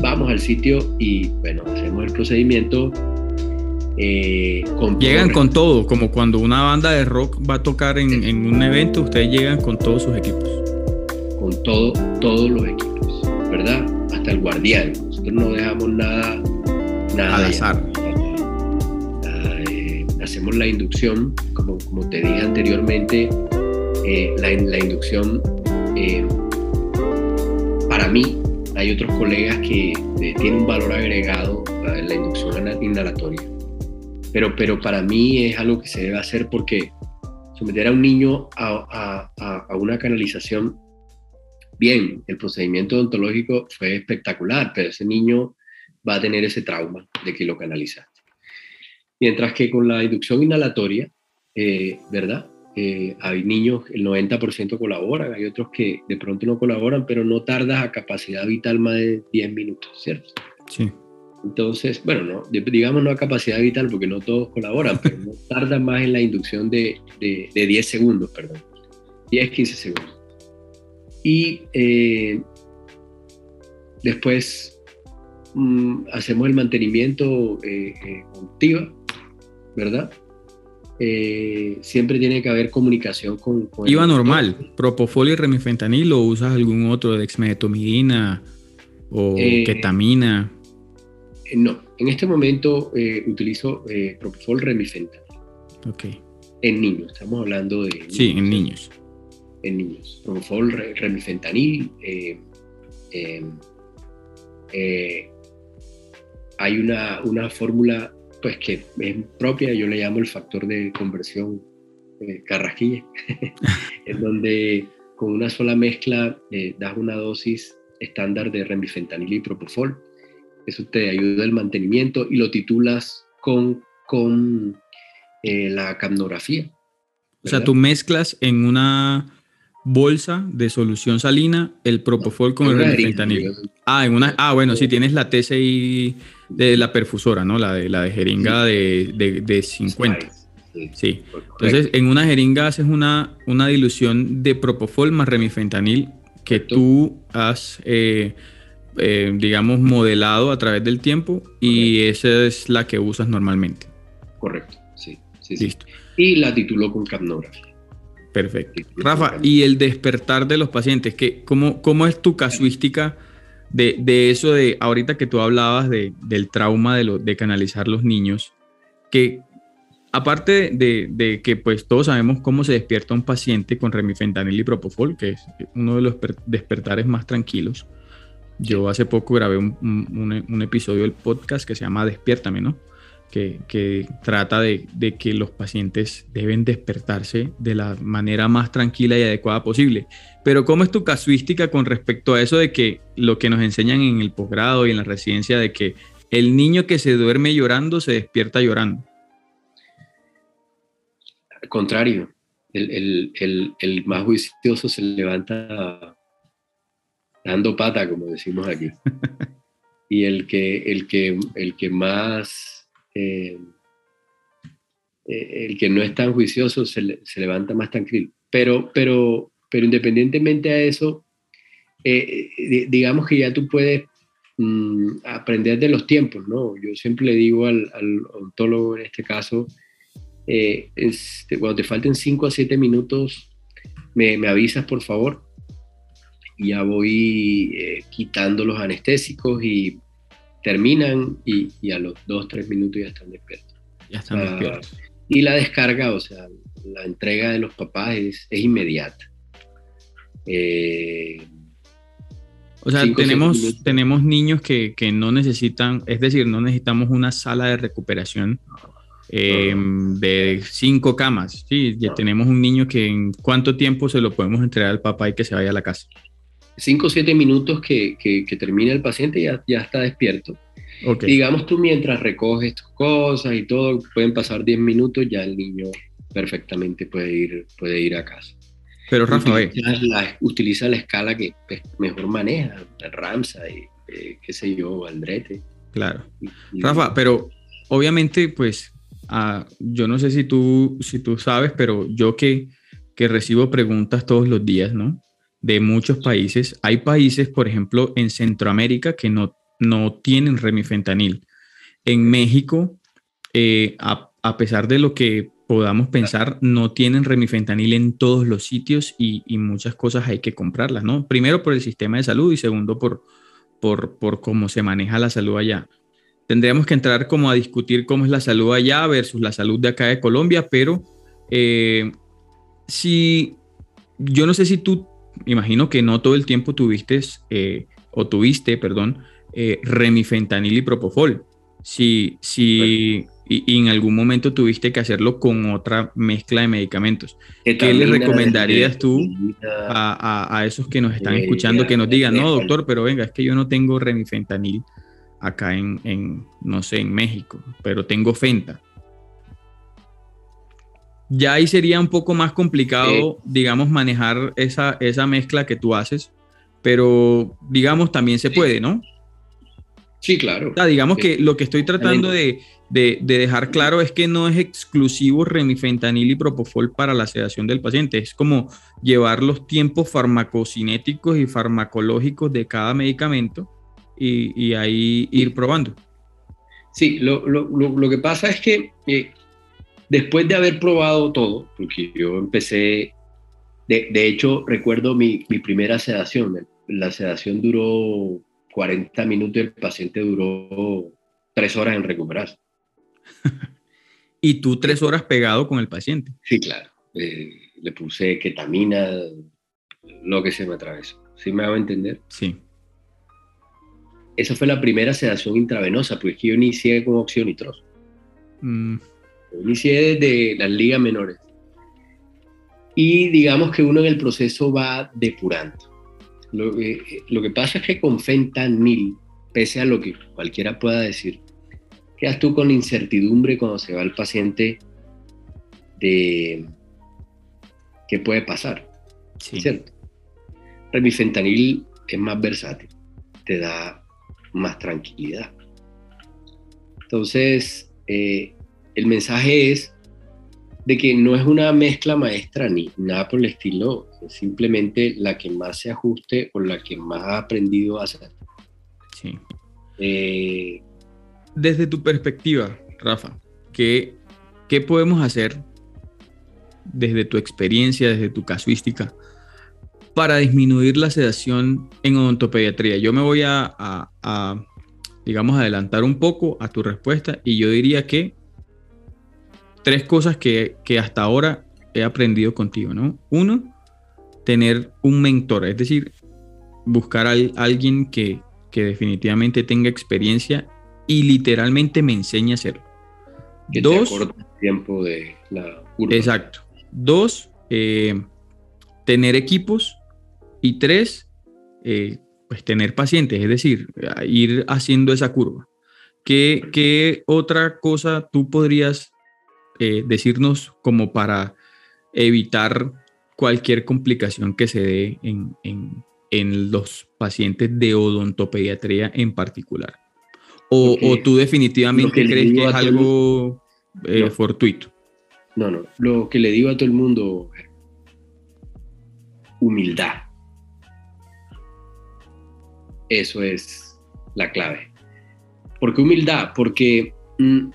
B: vamos al sitio y, bueno, hacemos el procedimiento
A: eh, llegan con todo, como cuando una banda de rock va a tocar en, un evento, ustedes llegan con todos sus equipos.
B: Con todo, todos los equipos, ¿verdad? Hasta el guardián. Nosotros no dejamos nada, nada
A: al azar.
B: Eh, hacemos la inducción, como, como te dije anteriormente, eh, la, la, inducción para mí hay otros colegas que tienen un valor agregado en la inducción inhalatoria pero, pero para mí es algo que se debe hacer porque someter a un niño a, a, una canalización, bien, el procedimiento odontológico fue espectacular, pero ese niño va a tener ese trauma de que lo canalizaste. Mientras que con la inducción inhalatoria, eh, ¿verdad? Eh, hay niños, el 90% colaboran, hay otros que de pronto no colaboran, pero no tardas a capacidad vital más de 10 minutos, ¿cierto?
A: Sí.
B: Entonces, bueno, no, digamos no a capacidad vital porque no todos colaboran, pero no tarda más en la inducción de, de, 10 segundos, perdón. 10, 15 segundos. Y eh, después mm, hacemos el mantenimiento eh, eh ¿verdad? Eh, siempre tiene que haber comunicación con... con
A: Iba normal, propofol y remifentanil o usas algún otro, de dexmedetomidina o ketamina.
B: Eh, no, en este momento eh, utilizo eh, Propofol remifentanil.
A: Ok.
B: En niños, estamos hablando de...
A: sí, en niños.
B: En niños. Propofol remifentanil. hay una, una fórmula pues que es propia, yo le llamo el factor de conversión carrasquilla, en donde con una sola mezcla das una dosis estándar de remifentanil y propofol eso te ayuda el mantenimiento y lo titulas con, con eh, la capnografía.
A: O sea, tú mezclas en una bolsa de solución salina el propofol con el remifentanil. Ah, en una, ah, bueno, sí, tienes la TCI de la perfusora, ¿no? La de, la de jeringa de, de, 50. Sí. Entonces, en una jeringa haces una, una dilución de propofol más remifentanil que tú has eh, eh, digamos, modelado a través del tiempo y esa es la que usas normalmente.
B: Correcto, sí. sí Listo. Y la tituló con capnografía.
A: Perfecto. Rafa, y el despertar de los pacientes, ¿qué, cómo, ¿cómo es tu casuística de, de, eso de ahorita que tú hablabas de, del trauma de, lo, de canalizar los niños? Que aparte de, de, que pues todos sabemos cómo se despierta un paciente con remifentanil y propofol, que es uno de los despertares más tranquilos, yo hace poco grabé un, episodio del podcast que se llama Despiértame, ¿no? Que, trata de, que los pacientes deben despertarse de la manera más tranquila y adecuada posible. Pero ¿cómo es tu casuística con respecto a eso de que lo que nos enseñan en el posgrado y en la residencia de que el niño que se duerme llorando se despierta llorando?
B: Al contrario, el, el más juicioso se levanta dando pata, como decimos aquí. y el que, el que, el que más, eh, eh, el que no es tan juicioso se, se, levanta más tranquilo. Pero, pero, pero independientemente a eso, eh, digamos que ya tú puedes mm, aprender de los tiempos, ¿no? Yo siempre le digo al, al odontólogo en este caso, cuando te falten 5 a 7 minutos, me, me avisas por favor ya voy eh, quitando los anestésicos y terminan y, a los dos, tres minutos ya están despiertos.
A: Ya están ah, despiertos.
B: Y la descarga, o sea, la entrega de los papás es, inmediata. Eh,
A: O sea, tenemos, tenemos niños que, no necesitan, es decir, no necesitamos una sala de recuperación em, de cinco camas. Sí, ya tenemos un niño que en cuánto tiempo se lo podemos entregar al papá y que se vaya a la casa.
B: Cinco o siete minutos que, que, termina el paciente ya, ya está despierto. Digamos tú mientras recoges tus cosas y todo, pueden pasar diez minutos, ya el niño perfectamente puede ir, puede ir a casa.
A: Pero Rafa,
B: utiliza la, utiliza la escala que pues, mejor maneja, Ramsa y eh, qué sé yo, Aldrete.
A: Claro. Rafa, pero obviamente, pues, ah, yo no sé si tú, si tú sabes, pero yo que, que recibo preguntas todos los días, ¿no? De muchos países. Hay países, por ejemplo, en Centroamérica que no, no tienen remifentanil. En México, eh, a, a pesar de lo que podamos pensar, no tienen remifentanil en todos los sitios y, muchas cosas hay que comprarlas, ¿no? Primero por el sistema de salud y segundo por, por, por, cómo se maneja la salud allá. Tendríamos que entrar como a discutir cómo es la salud allá versus la salud de acá de Colombia, pero eh, si yo no sé si tú, imagino que no todo el tiempo tuviste eh, o tuviste, perdón, eh, remifentanil y propofol. Si, si, y, en algún momento tuviste que hacerlo con otra mezcla de medicamentos. ¿Qué le recomendarías tú a, esos que nos están escuchando que nos digan, no, doctor, pero venga, es que yo no tengo remifentanil acá en, no sé, en México, pero tengo Fenta? Ya ahí sería un poco más complicado, digamos, manejar esa, esa mezcla que tú haces, pero digamos, también se puede, ¿no?
B: Sí, claro.
A: digamos que lo que estoy tratando de, dejar claro es que no es exclusivo remifentanil y propofol para la sedación del paciente. Es como llevar los tiempos farmacocinéticos y farmacológicos de cada medicamento y, ahí ir probando.
B: Sí, lo, que pasa es que eh, después de haber probado todo, porque yo empecé, de, hecho recuerdo mi, mi primera sedación, la sedación duró 40 minutos y el paciente duró tres horas en recuperarse.
A: y tú tres horas pegado con el paciente.
B: Sí, claro. Eh, le puse ketamina, lo que se me atravesó. ¿Sí me hago entender?
A: Sí.
B: Esa fue la primera sedación intravenosa, porque yo inicié con oxionitros. Mm. Inicié desde las ligas menores. Y digamos que uno en el proceso va depurando. Lo, que pasa es que con fentanil, pese a lo que cualquiera pueda decir, quedas tú con incertidumbre cuando se va el paciente de qué puede pasar. Sí. ¿Cierto? Remifentanil es más versátil, te da más tranquilidad. Entonces, eh, el mensaje es de que no es una mezcla maestra ni nada por el estilo, simplemente la que más se ajuste o la que más ha aprendido a hacer.
A: Sí. Eh, Desde tu perspectiva, Rafa, ¿qué, ¿qué podemos hacer desde tu experiencia, desde tu casuística, para disminuir la sedación en odontopediatría? Yo me voy a, a digamos, adelantar un poco a tu respuesta y yo diría que tres cosas que, hasta ahora he aprendido contigo, ¿no? Uno, tener un mentor, es decir, buscar a alguien que, definitivamente tenga experiencia y literalmente me enseñe a hacerlo.
B: Que Dos, el tiempo de la
A: Exacto. Dos, eh, tener equipos. Y tres, eh, pues tener pacientes, es decir, ir haciendo esa curva. ¿Qué, ¿Qué, otra cosa tú podrías eh, decirnos como para evitar cualquier complicación que se dé en, los pacientes de odontopediatría en particular? ¿O, tú definitivamente crees que es algo eh, fortuito?
B: No, no. Lo que le digo a todo el mundo, humildad. Eso es la clave. ¿Por qué humildad? Porque mm,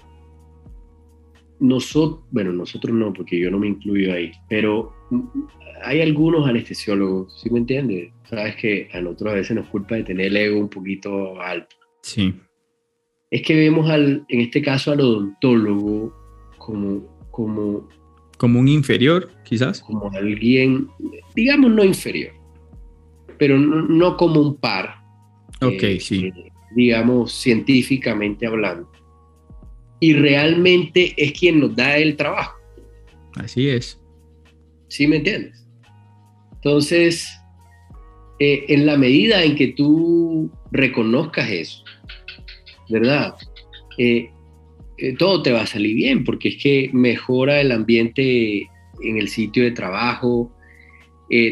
B: nosotros, bueno, nosotros no, porque yo no me incluyo ahí, pero hay algunos anestesiólogos, ¿sí me entiendes? Sabes que a nosotros a veces nos culpa de tener el ego un poquito alto.
A: Sí.
B: Es que vemos al, en este caso al odontólogo como, como...
A: Como un inferior, quizás.
B: Como alguien, digamos no inferior, pero no, como un par,
A: Ok, sí.
B: digamos, científicamente hablando. Y realmente es quien nos da el trabajo.
A: Así es.
B: ¿Sí me entiendes? Entonces, eh, en la medida en que tú reconozcas eso, ¿verdad? Eh, eh, todo te va a salir bien, porque es que mejora el ambiente en el sitio de trabajo.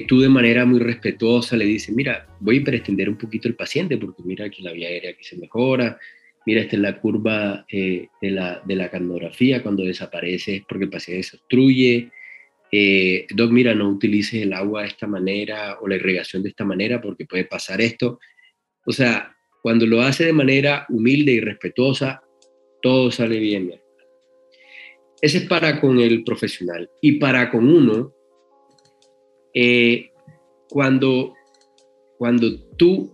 B: tú de manera muy respetuosa le dices, mira, voy a hiperextender un poquito el paciente, porque mira que la vía aérea aquí se mejora, mira, esta es la curva de, la, de la carnografía, cuando desaparece es porque el paciente se obstruye, eh, Doc, mira, no utilices el agua de esta manera o la irrigación de esta manera porque puede pasar esto. O sea, cuando lo hace de manera humilde y respetuosa, todo sale bien. Ese es para con el profesional. Y para con uno, eh, cuando, cuando tú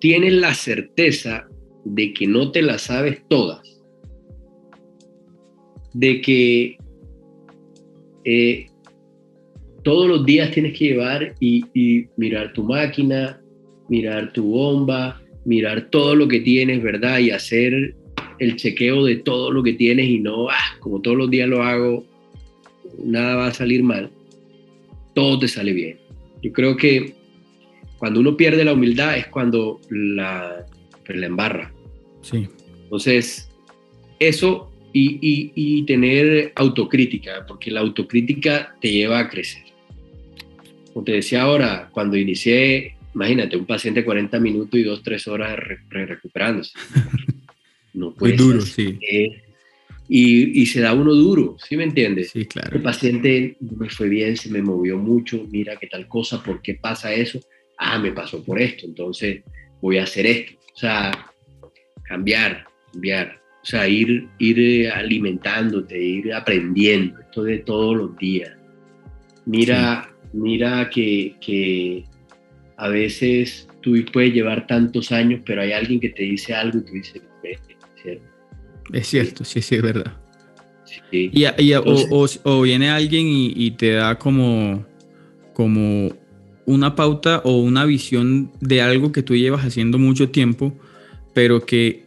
B: tienes la certeza de que no te las sabes todas, de que eh, todos los días tienes que llevar y, mirar tu máquina, mirar tu bomba, mirar todo lo que tienes, ¿verdad? Y hacer el chequeo de todo lo que tienes y no, ah, como todos los días lo hago, nada va a salir mal. Todo te sale bien. Yo creo que cuando uno pierde la humildad es cuando la, pues, la embarra.
A: Sí.
B: Entonces, eso y, tener autocrítica, porque la autocrítica te lleva a crecer. Como te decía ahora, cuando inicié, imagínate, un paciente 40 minutos y 2, 3 horas recuperándose.
A: No puede duro, sí.
B: Y, y, se da uno duro, ¿sí me entiendes?
A: Sí, claro.
B: El paciente no me fue bien, se me movió mucho, mira qué tal cosa, ¿por qué pasa eso? Ah, me pasó por esto, entonces voy a hacer esto. O sea, cambiar, cambiar. O sea, ir, ir eh, alimentándote, ir aprendiendo, esto de todos los días. Mira, mira que, que, a veces tú puedes llevar tantos años, pero hay alguien que te dice algo y tú dices,
A: ¿cierto? Es cierto, sí, sí, es verdad. Sí. Y, o, o, viene alguien y, y, te da como, como una pauta o una visión de algo que tú llevas haciendo mucho tiempo, pero que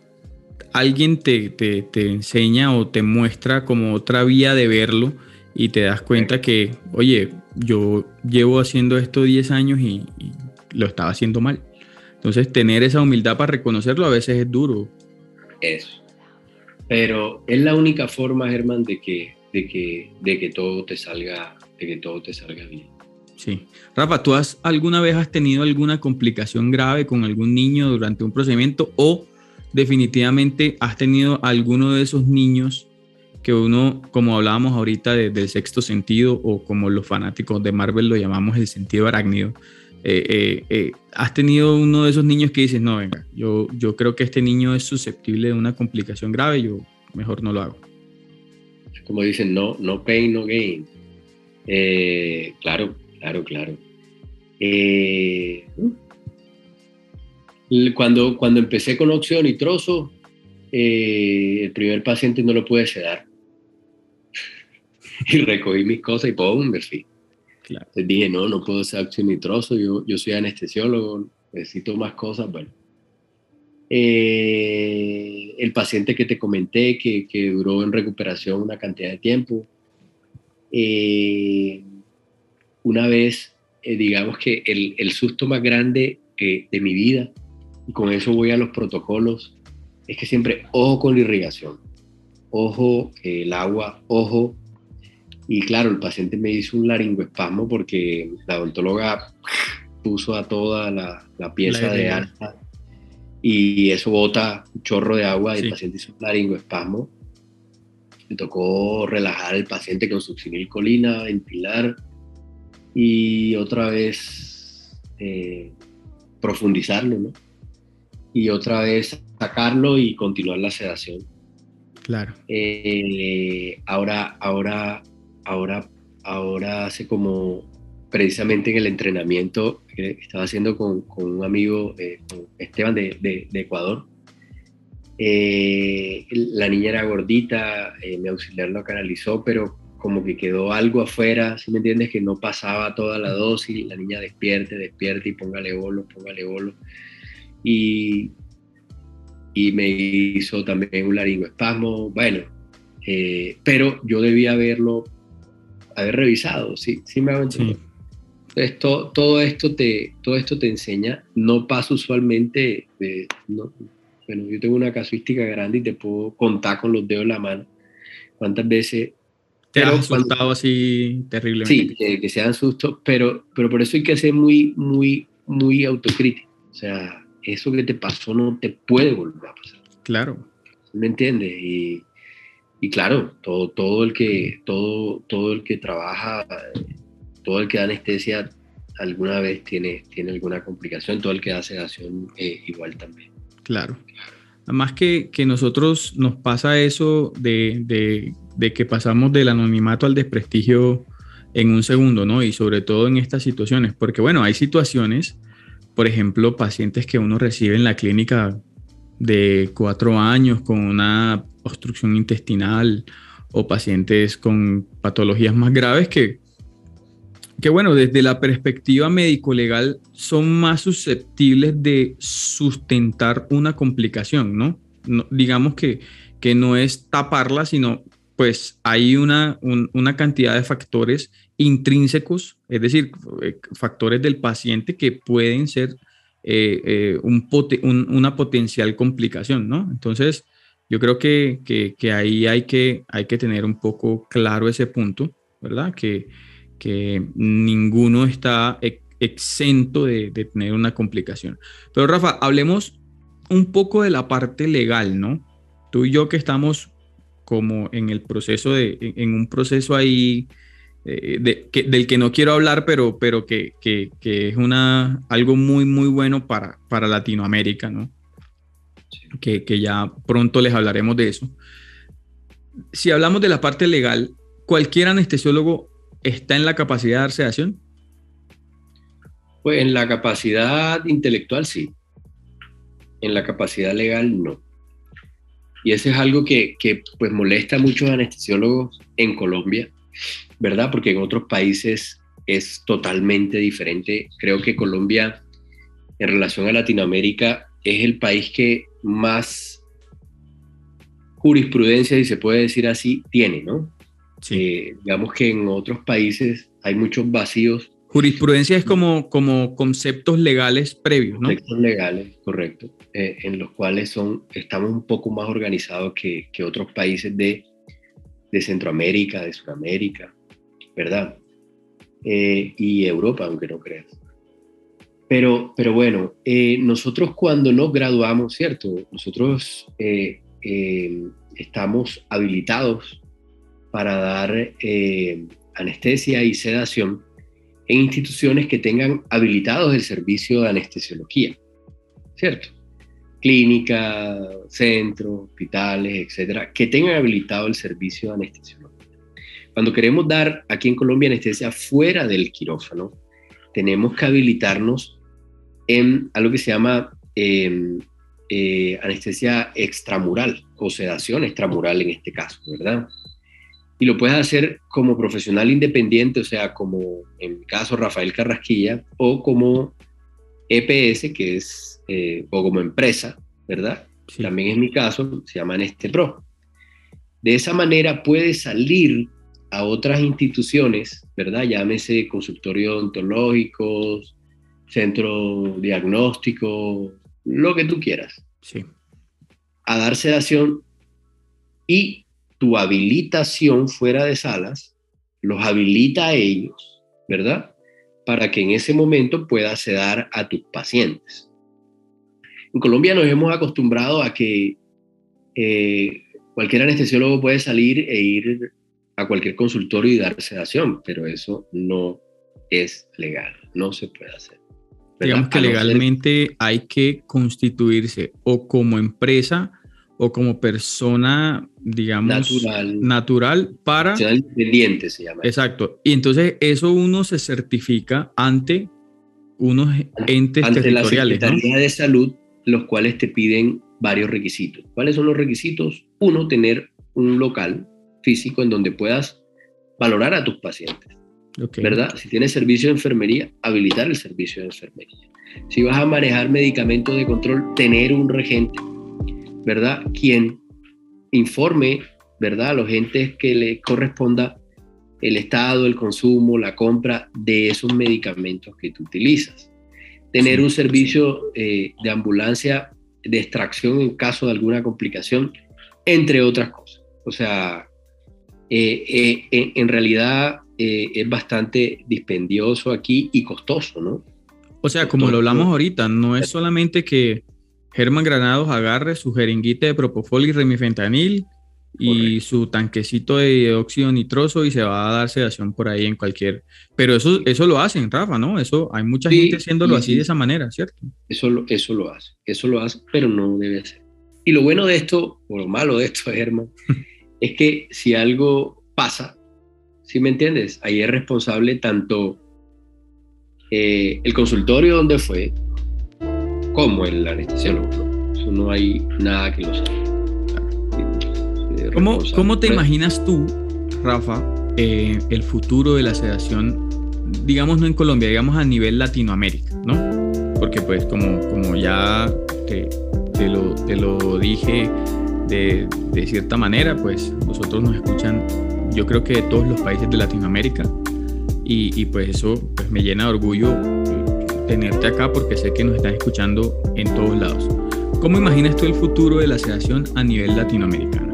A: alguien te, te, enseña o te muestra como otra vía de verlo y te das cuenta que, oye, yo llevo haciendo esto 10 años y, lo estaba haciendo mal. Entonces, tener esa humildad para reconocerlo a veces es duro.
B: Eso. Pero es la única forma, Germán, de que, de que, de que todo te salga, de que todo te salga bien.
A: Sí. Rafa, ¿tú has, alguna vez has tenido alguna complicación grave con algún niño durante un procedimiento o definitivamente has tenido alguno de esos niños que uno, como hablábamos ahorita del sexto sentido o como los fanáticos de Marvel lo llamamos el sentido arácnido, eh, eh, eh, has tenido uno de esos niños que dices, no, venga, yo, yo creo que este niño es susceptible de una complicación grave, yo mejor no lo hago.
B: Como dicen, no, no pain, no gain. claro, claro, claro. Cuando, cuando empecé con óxido nitroso, eh, el primer paciente no lo pude sedar. y recogí mis cosas y ¡pum! me fui. Entonces dije, no, no puedo ser óxido nitroso, yo, yo soy anestesiólogo, necesito más cosas, bueno. Eh, el paciente que te comenté, que, que, duró en recuperación una cantidad de tiempo, eh, una vez, digamos que el, el, susto más grande de mi vida y con eso voy a los protocolos, es que siempre ojo con la irrigación, ojo el agua, ojo. Y claro, el paciente me hizo un laringoespasmo porque la odontóloga puso a toda la, pieza de alta y eso bota un chorro de agua y el paciente hizo un laringoespasmo. Me tocó relajar al paciente con succinilcolina, ventilar y otra vez eh, profundizarlo, ¿no? y otra vez sacarlo y continuar la sedación.
A: Claro.
B: Eh, ahora, ahora, ahora, ahora hace como precisamente en el entrenamiento que estaba haciendo con, un amigo, eh, Esteban de, Ecuador. Eh, la niña era gordita, mi auxiliar lo canalizó, pero como que quedó algo afuera, si me entiendes? Que no pasaba toda la dosis, la niña despierte, despierte y póngale bolo, póngale bolo y, y me hizo también un laringoespasmo, bueno, eh, pero yo debía haberlo, haber revisado, sí, sí me hago entender. Esto, todo, esto te, todo esto te enseña, no pasa usualmente, de, no, bueno, yo tengo una casuística grande y te puedo contar con los dedos en la mano cuántas veces...
A: ¿Te has asustado así terriblemente?
B: Sí, que, sean sustos, pero, pero por eso hay que ser muy, muy, muy autocrítico. O sea, eso que te pasó no te puede volver a pasar.
A: Claro.
B: ¿Me entiendes? Y, y claro, todo, todo, el que, todo, todo el que trabaja, todo el que da anestesia alguna vez tiene, tiene alguna complicación, todo el que da sedación eh, igual también.
A: Claro. Además que, que nosotros nos pasa eso de, de, de, que pasamos del anonimato al desprestigio en un segundo, ¿no? Y sobre todo en estas situaciones, porque bueno, hay situaciones, por ejemplo, pacientes que uno recibe en la clínica de cuatro años con una obstrucción intestinal o pacientes con patologías más graves que, que bueno, desde la perspectiva médico-legal son más susceptibles de sustentar una complicación, ¿no? digamos que, que no es taparla, sino pues hay una, una cantidad de factores intrínsecos, es decir, eh, factores del paciente que pueden ser eh, eh, un una potencial complicación, ¿no? Entonces, yo creo que, que, ahí hay que, hay que tener un poco claro ese punto, ¿verdad? Que, que ninguno está exento de, tener una complicación. Pero Rafa, hablemos un poco de la parte legal, ¿no? Tú y yo que estamos como en el proceso de, en un proceso ahí eh, del que no quiero hablar, pero, pero que, que, es una, algo muy, muy bueno para, para Latinoamérica, ¿no? Que, que, ya pronto les hablaremos de eso. Si hablamos de la parte legal, ¿cualquier anestesiólogo está en la capacidad de dar sedación?
B: Pues en la capacidad intelectual sí, en la capacidad legal no. Y eso es algo que, que pues molesta a muchos anestesiólogos en Colombia, ¿verdad? Porque en otros países es totalmente diferente. Creo que Colombia, en relación a Latinoamérica, es el país que más jurisprudencia, si se puede decir así, tiene, ¿no? Sí. Eh, digamos que en otros países hay muchos vacíos.
A: Jurisprudencia es como, como conceptos legales previos, ¿no?
B: Conceptos legales, correcto, eh, en los cuales son, estamos un poco más organizados que, que otros países de, de Centroamérica, de Sudamérica. ¿verdad? Eh, y Europa, aunque no creas. Pero, pero bueno, eh, nosotros cuando nos graduamos, ¿cierto? Nosotros eh, estamos habilitados para dar anestesia y sedación en instituciones que tengan habilitados el servicio de anestesiología, ¿cierto? Clínica, centros, hospitales, etcétera, que tengan habilitado el servicio de anestesiología. Cuando queremos dar aquí en Colombia anestesia fuera del quirófano, tenemos que habilitarnos en algo que se llama em, eh, anestesia extramural o sedación extramural en este caso, ¿verdad? Y lo puedes hacer como profesional independiente, o sea, como en mi caso Rafael Carrasquilla, o como EPS, que es, eh, o como empresa, ¿verdad? También es mi caso, se llama Aneste Pro. De esa manera puedes salir a otras instituciones, ¿verdad? Llámese consultorios odontológicos, centro diagnóstico, lo que tú quieras.
A: Sí.
B: A dar sedación y tu habilitación fuera de salas los habilita a ellos, ¿verdad? Para que en ese momento puedas sedar a tus pacientes. En Colombia nos hemos acostumbrado a que eh, cualquier anestesiólogo puede salir e ir a cualquier consultorio y dar sedación, pero eso no es legal, no se puede hacer.
A: Digamos que legalmente hay que constituirse o como empresa o como persona, digamos, natural, natural para...
B: Independiente se llama.
A: Exacto. Y entonces eso uno se certifica ante unos entes ante territoriales.
B: la Secretaría de Salud, los cuales te piden varios requisitos. ¿Cuáles son los requisitos? Uno, tener un local físico en donde puedas valorar a tus pacientes. ¿verdad? Si tienes servicio de enfermería, habilitar el servicio de enfermería. Si vas a manejar medicamentos de control, tener un regente, ¿verdad? Quien informe, ¿verdad? A los gentes que le corresponda el estado, el consumo, la compra de esos medicamentos que tú utilizas. Tener un servicio eh, de ambulancia de extracción en caso de alguna complicación, entre otras cosas. O sea, eh, eh, en realidad es bastante dispendioso aquí y costoso, ¿no?
A: O sea, como lo hablamos ahorita, no es solamente que Germán Granados agarre su jeringuita de propofol y remifentanil y su tanquecito de óxido nitroso y se va a dar sedación por ahí en cualquier... Pero eso, eso lo hacen, Rafa, ¿no? Eso hay mucha gente haciéndolo así de esa manera, ¿cierto?
B: Eso, eso lo hace, eso lo hace, pero no debe ser. Y lo bueno de esto, o lo malo de esto, Germán, es que si algo pasa, ¿sí me entiendes? Ahí es responsable tanto eh, el consultorio donde fue, como el anestesiólogo. Eso no hay nada que lo sabe.
A: ¿Cómo, ¿Cómo, te imaginas tú, Rafa, eh, el futuro de la sedación, digamos no en Colombia, digamos a nivel Latinoamérica, ¿no? Porque pues como, como ya te, te, lo, te lo, dije de, de, cierta manera, pues nosotros nos escuchan, yo creo que de todos los países de Latinoamérica, y, y pues eso pues, me llena de orgullo tenerte acá porque sé que nos están escuchando en todos lados. ¿Cómo imaginas tú el futuro de la sedación a nivel latinoamericano?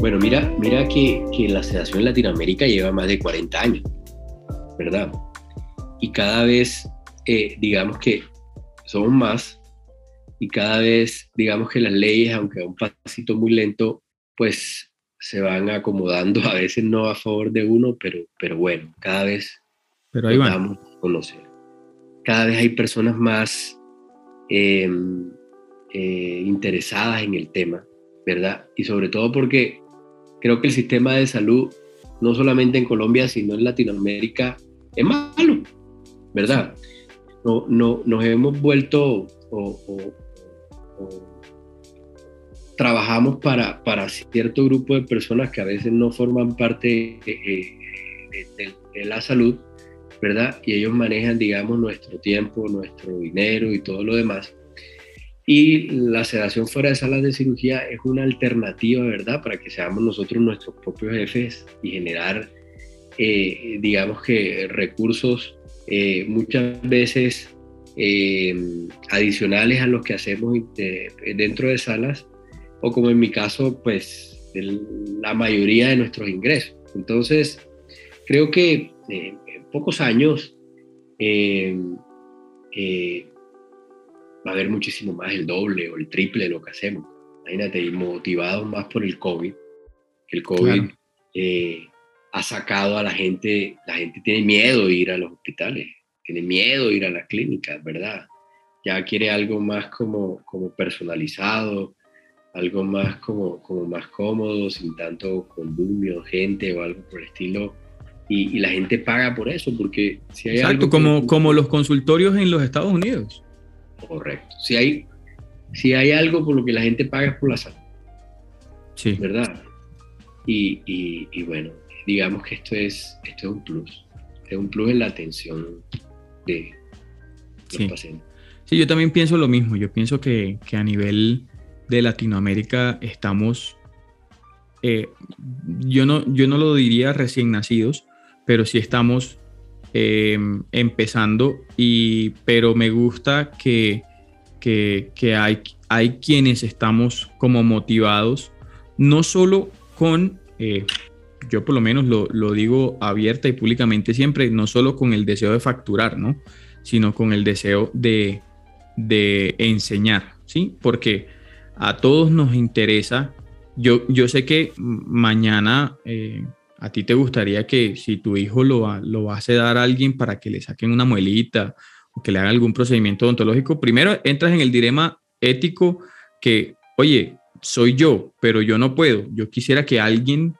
B: Bueno, mira, mira que, que la sedación en Latinoamérica lleva más de 40 años, ¿verdad? Y cada vez, eh, digamos que somos más y cada vez, digamos que las leyes, aunque a un pasito muy lento, pues se van acomodando, a veces no a favor de uno, pero, pero bueno, cada vez
A: pero ahí vamos
B: a conocer. Cada vez hay personas más em, eh, interesadas en el tema, ¿verdad? Y sobre todo porque creo que el sistema de salud, no solamente en Colombia, sino en Latinoamérica, es malo, ¿verdad? No, no, nos hemos vuelto o, trabajamos para, para, cierto grupo de personas que a veces no forman parte eh, de, la salud, ¿verdad? Y ellos manejan, digamos, nuestro tiempo, nuestro dinero y todo lo demás. Y la sedación fuera de salas de cirugía es una alternativa, ¿verdad? Para que seamos nosotros nuestros propios jefes y generar, eh, digamos que, recursos eh, muchas veces eh, adicionales a los que hacemos dentro de salas, o como en mi caso, pues la mayoría de nuestros ingresos. Entonces, creo que en pocos años va a haber muchísimo más, el doble o el triple de lo que hacemos. Imagínate, y motivados más por el COVID, que el COVID eh, ha sacado a la gente, la gente tiene miedo de ir a los hospitales, tiene miedo de ir a las clínicas, ¿verdad? Ya quiere algo más como, como personalizado, algo más como, como más cómodo, sin tanto condumio, gente o algo por el estilo. Y, la gente paga por eso, porque
A: si hay Exacto, como, como los consultorios en los Estados Unidos.
B: Correcto. Si hay, si hay algo por lo que la gente paga es por la salud. Sí. ¿Verdad? Y, y, bueno, digamos que esto es, esto es un plus. Es un plus en la atención de los pacientes.
A: Sí, yo también pienso lo mismo. Yo pienso que, que a nivel de Latinoamérica estamos, eh, yo, no, yo no lo diría recién nacidos, pero sí estamos Em, empezando, y, pero me gusta que, que, hay, hay quienes estamos como motivados, no solo con, eh, yo por lo menos lo, lo, digo abierta y públicamente siempre, no solo con el deseo de facturar, ¿no? sino con el deseo de, de enseñar, ¿sí? Porque a todos nos interesa. Yo, yo sé que mañana eh, ¿A ti te gustaría que si tu hijo lo, lo va a sedar a alguien para que le saquen una muelita o que le haga algún procedimiento odontológico? Primero entras en el dilema ético que, oye, soy yo, pero yo no puedo. Yo quisiera que alguien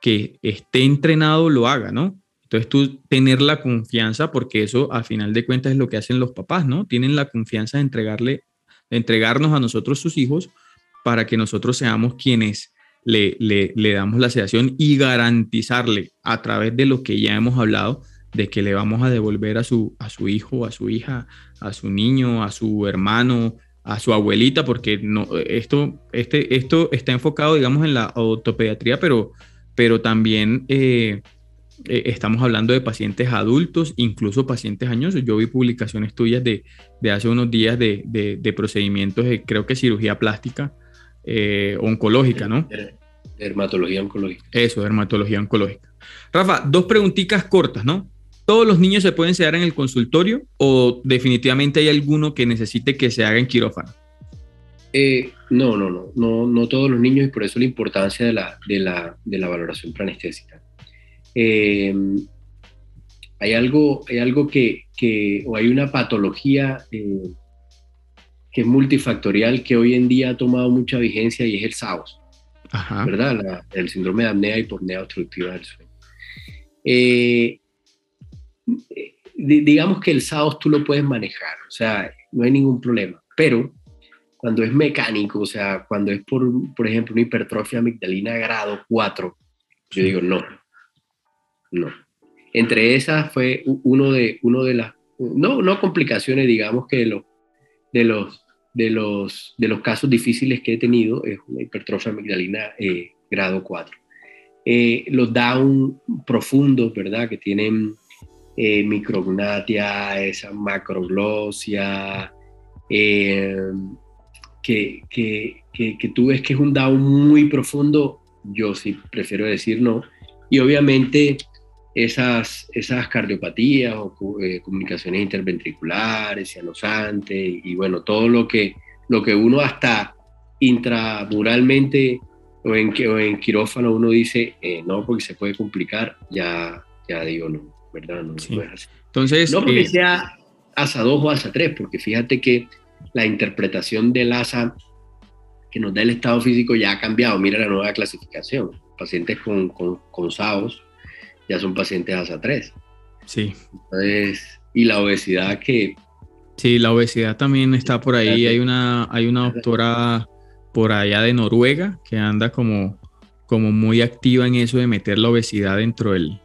A: que esté entrenado lo haga, ¿no? Entonces tú tener la confianza, porque eso al final de cuentas es lo que hacen los papás, ¿no? Tienen la confianza de entregarle, de entregarnos a nosotros sus hijos para que nosotros seamos quienes le, le, damos la sedación y garantizarle a través de lo que ya hemos hablado, de que le vamos a devolver a su, a su hijo, a su hija, a su niño, a su hermano, a su abuelita, porque no, esto, este, esto está enfocado, digamos, en la ortopediatría, pero, pero también eh, eh, estamos hablando de pacientes adultos, incluso pacientes añosos. Yo vi publicaciones tuyas de, de hace unos días de, de, procedimientos, de, creo que cirugía plástica eh, oncológica, ¿no?
B: Dermatología oncológica.
A: Eso, dermatología oncológica. Rafa, dos preguntitas cortas, ¿no? ¿Todos los niños se pueden sedar en el consultorio o definitivamente hay alguno que necesite que se haga en quirófano?
B: Eh, no, no, no, no, no todos los niños y por eso la importancia de la, de la, de la valoración pranestésica. Eh, hay algo, hay algo que, que, o hay una patología eh, que es multifactorial que hoy en día ha tomado mucha vigencia y es el SAOS, ¿verdad? el síndrome de apnea y pornea obstructiva del sueño digamos que el SAOS tú lo puedes manejar, o sea, no hay ningún problema, pero cuando es mecánico, o sea, cuando es por, por ejemplo, una hipertrofia amigdalina grado 4, yo digo no, no. Entre esas fue uno de, uno de las, no, no complicaciones, digamos que de los, de los, de los, de los casos difíciles que he tenido, es una hipertrofia amigdalina eh, grado 4. Eh, los down profundos, ¿verdad? Que tienen eh, micrognatia, esa macroglosia, eh, que, que, que, tú ves que es un down muy profundo, yo sí prefiero decir no. Y obviamente esas, esas cardiopatías o eh, comunicaciones interventriculares, cianosantes, y, bueno, todo lo que, lo que uno hasta intramuralmente o en, o en quirófano uno dice, no, porque se puede complicar, ya, ya digo no. ¿verdad? No,
A: Entonces,
B: no porque eh, sea ASA 2 o ASA 3, porque fíjate que la interpretación del ASA que nos da el estado físico ya ha cambiado. Mira la nueva clasificación. Pacientes con, con, SAOS ya son pacientes ASA 3.
A: Sí.
B: Entonces, y la obesidad que...
A: Sí, la obesidad también está por ahí. Hay una, hay una doctora por allá de Noruega que anda como, como muy activa en eso de meter la obesidad dentro del,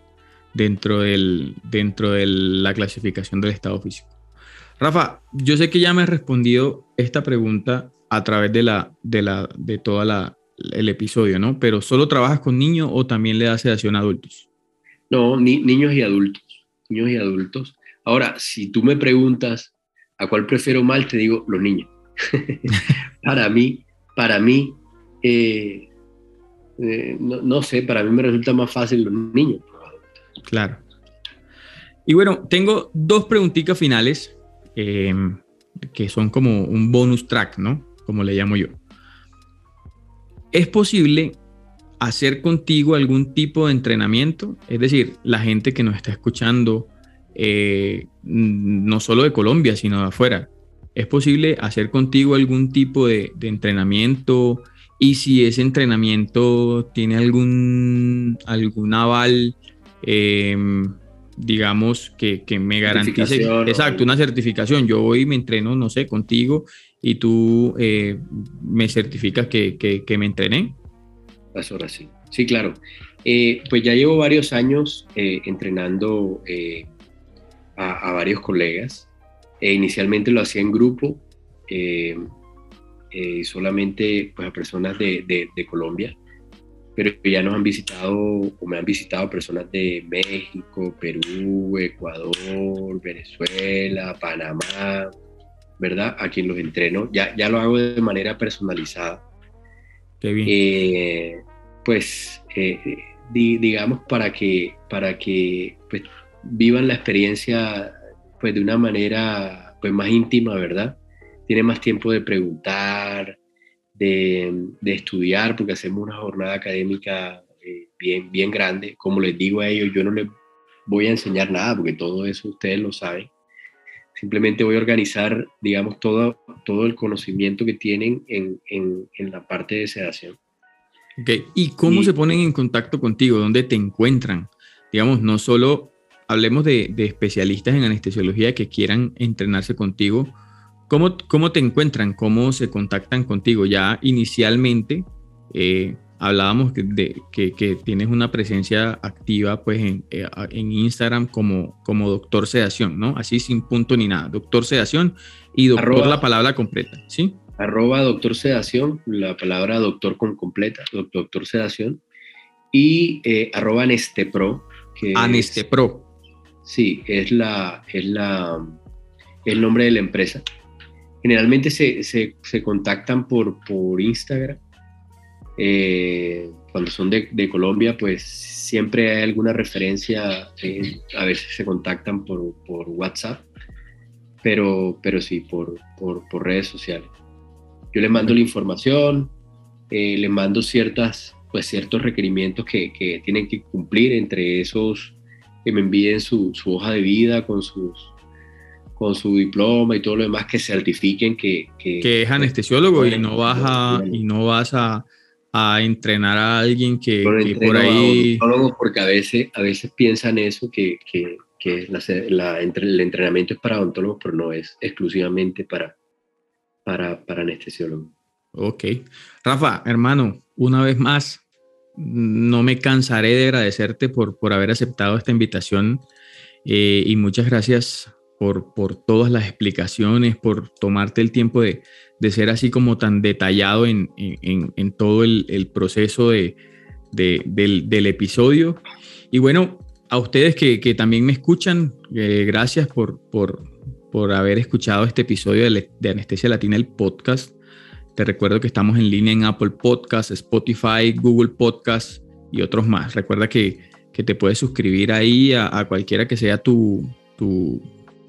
A: dentro, del, dentro de la clasificación del estado físico. Rafa, yo sé que ya me has respondido esta pregunta a través de, la, de, la, de todo el episodio, ¿no? Pero ¿solo trabajas con niños o también le das sedación a adultos?
B: No, niños y adultos. Niños y adultos. Ahora, si tú me preguntas a cuál prefiero mal, te digo los niños. para mí, para mí, eh, eh, no, no, sé, para mí me resulta más fácil los niños.
A: Claro. Y bueno, tengo dos preguntitas finales em, que son como un bonus track, ¿no? Como le llamo yo. ¿Es posible hacer contigo algún tipo de entrenamiento? Es decir, la gente que nos está escuchando, eh, no solo de Colombia, sino de afuera, ¿es posible hacer contigo algún tipo de, de entrenamiento? Y si ese entrenamiento tiene algún, algún aval Em, digamos, que, me garantice, exacto, una certificación. Yo voy y me entreno, no sé, contigo y tú eh, me certificas que, me entrené.
B: Las horas, sí. Claro. Eh, pues ya llevo varios años eh, entrenando a, varios colegas. inicialmente lo hacía en grupo, solamente pues, a personas de, de Colombia pero ya nos han visitado o me han visitado personas de México, Perú, Ecuador, Venezuela, Panamá, ¿verdad? A quien los entreno. Ya, ya lo hago de manera personalizada. Eh, pues, eh, digamos, para que, para que pues, vivan la experiencia pues, de una manera pues, más íntima, ¿verdad? Tiene más tiempo de preguntar, de, estudiar, porque hacemos una jornada académica eh, bien, bien grande. Como les digo a ellos, yo no les voy a enseñar nada, porque todo eso ustedes lo saben. Simplemente voy a organizar, digamos, todo, todo el conocimiento que tienen en, en, la parte de sedación.
A: Okay. ¿Y cómo se ponen en contacto contigo? ¿Dónde te encuentran? Digamos, no solo hablemos de, de especialistas en anestesiología que quieran entrenarse contigo, ¿Cómo, te encuentran? ¿Cómo se contactan contigo? Ya inicialmente, eh, hablábamos de que, tienes una presencia activa pues en, eh, en, Instagram como, como doctor sedación, ¿no? Así sin punto ni nada. Doctor sedación y doctor la palabra completa, ¿sí?
B: Arroba doctor sedación, la palabra doctor con completa, doctor, sedación. Y eh, arroba Anestepro.
A: Que Anestepro.
B: sí, es, la, es la, el nombre de la empresa. Generalmente se, se, se contactan por, por Instagram eh, cuando son de, de, Colombia, pues siempre hay alguna referencia, eh, a veces se contactan por, por WhatsApp, pero, pero sí, por, por, por, redes sociales. Yo les mando la información, eh, les mando ciertas, pues, ciertos requerimientos que, que, tienen que cumplir, entre esos que me envíen su, su hoja de vida con sus con su diploma y todo lo demás que certifiquen que,
A: que, que es anestesiólogo y no vas a, y no vas a a entrenar a alguien que, por ahí...
B: porque a veces, a veces piensan eso, que, que, que la, el entrenamiento es para odontólogos, pero no es exclusivamente para, para, para anestesiólogos.
A: Ok. Rafa, hermano, una vez más, no me cansaré de agradecerte por, por haber aceptado esta invitación eh, y muchas gracias por, por todas las explicaciones, por tomarte el tiempo de, de ser así como tan detallado en, todo el, proceso de, del, episodio. Y bueno, a ustedes que, también me escuchan, eh, gracias por, por, por, haber escuchado este episodio de, Anestesia Latina, el podcast. Te recuerdo que estamos en línea en Apple Podcasts, Spotify, Google Podcasts y otros más. Recuerda que, te puedes suscribir ahí a, a cualquiera que sea tu, tu,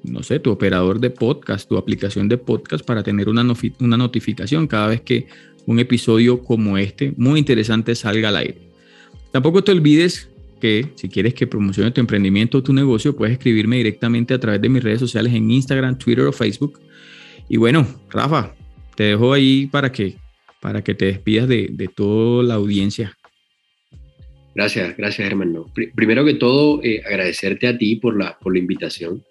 A: no sé, tu operador de podcast, tu aplicación de podcast para tener una, una notificación cada vez que un episodio como este, muy interesante, salga al aire. Tampoco te olvides que si quieres que promocione tu emprendimiento o tu negocio, puedes escribirme directamente a través de mis redes sociales en Instagram, Twitter o Facebook. Y bueno, Rafa, te dejo ahí para que, para que te despidas de, de toda la audiencia.
B: Gracias, gracias hermano. Primero que todo, eh, agradecerte a ti por la, por la invitación.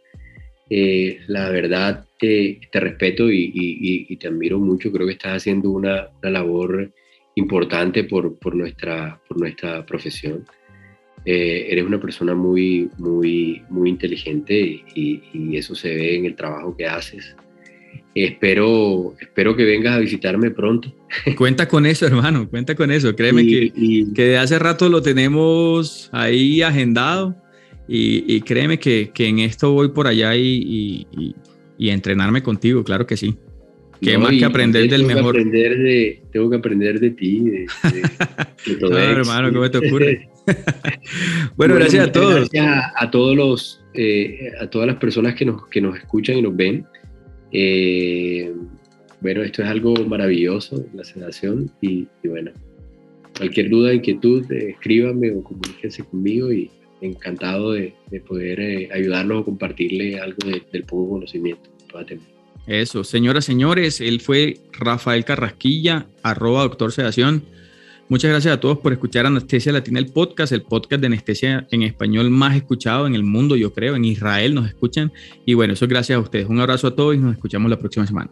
B: Eh, la verdad, te respeto y, te admiro mucho. Creo que estás haciendo una, labor importante por, nuestra, por nuestra profesión. Eh, eres una persona muy, muy, muy inteligente y, eso se ve en el trabajo que haces. Espero, espero que vengas a visitarme pronto.
A: Cuenta con eso, hermano, cuenta con eso. Créeme que, que de hace rato lo tenemos ahí agendado y, créeme que, en esto voy por allá y, entrenarme contigo, claro que sí. Que más que aprender del mejor.
B: aprender de, tengo que aprender de ti. De,
A: no, hermano, ¿cómo te ocurre? bueno, gracias a todos.
B: Gracias a, todos los, eh, a todas las personas que nos, que nos escuchan y nos ven. Eh, bueno, esto es algo maravilloso, la sedación. Y, bueno, cualquier duda, inquietud, eh, escríbame o comuníquense conmigo y encantado de, poder eh, ayudarlos o compartirle algo del poco conocimiento
A: Eso, señoras, señores, él fue Rafael Carrasquilla, arroba doctor sedación. Muchas gracias a todos por escuchar Anestesia Latina, el podcast, el podcast de anestesia en español más escuchado en el mundo, yo creo, en Israel nos escuchan. Y bueno, eso gracias a ustedes. Un abrazo a todos y nos escuchamos la próxima semana.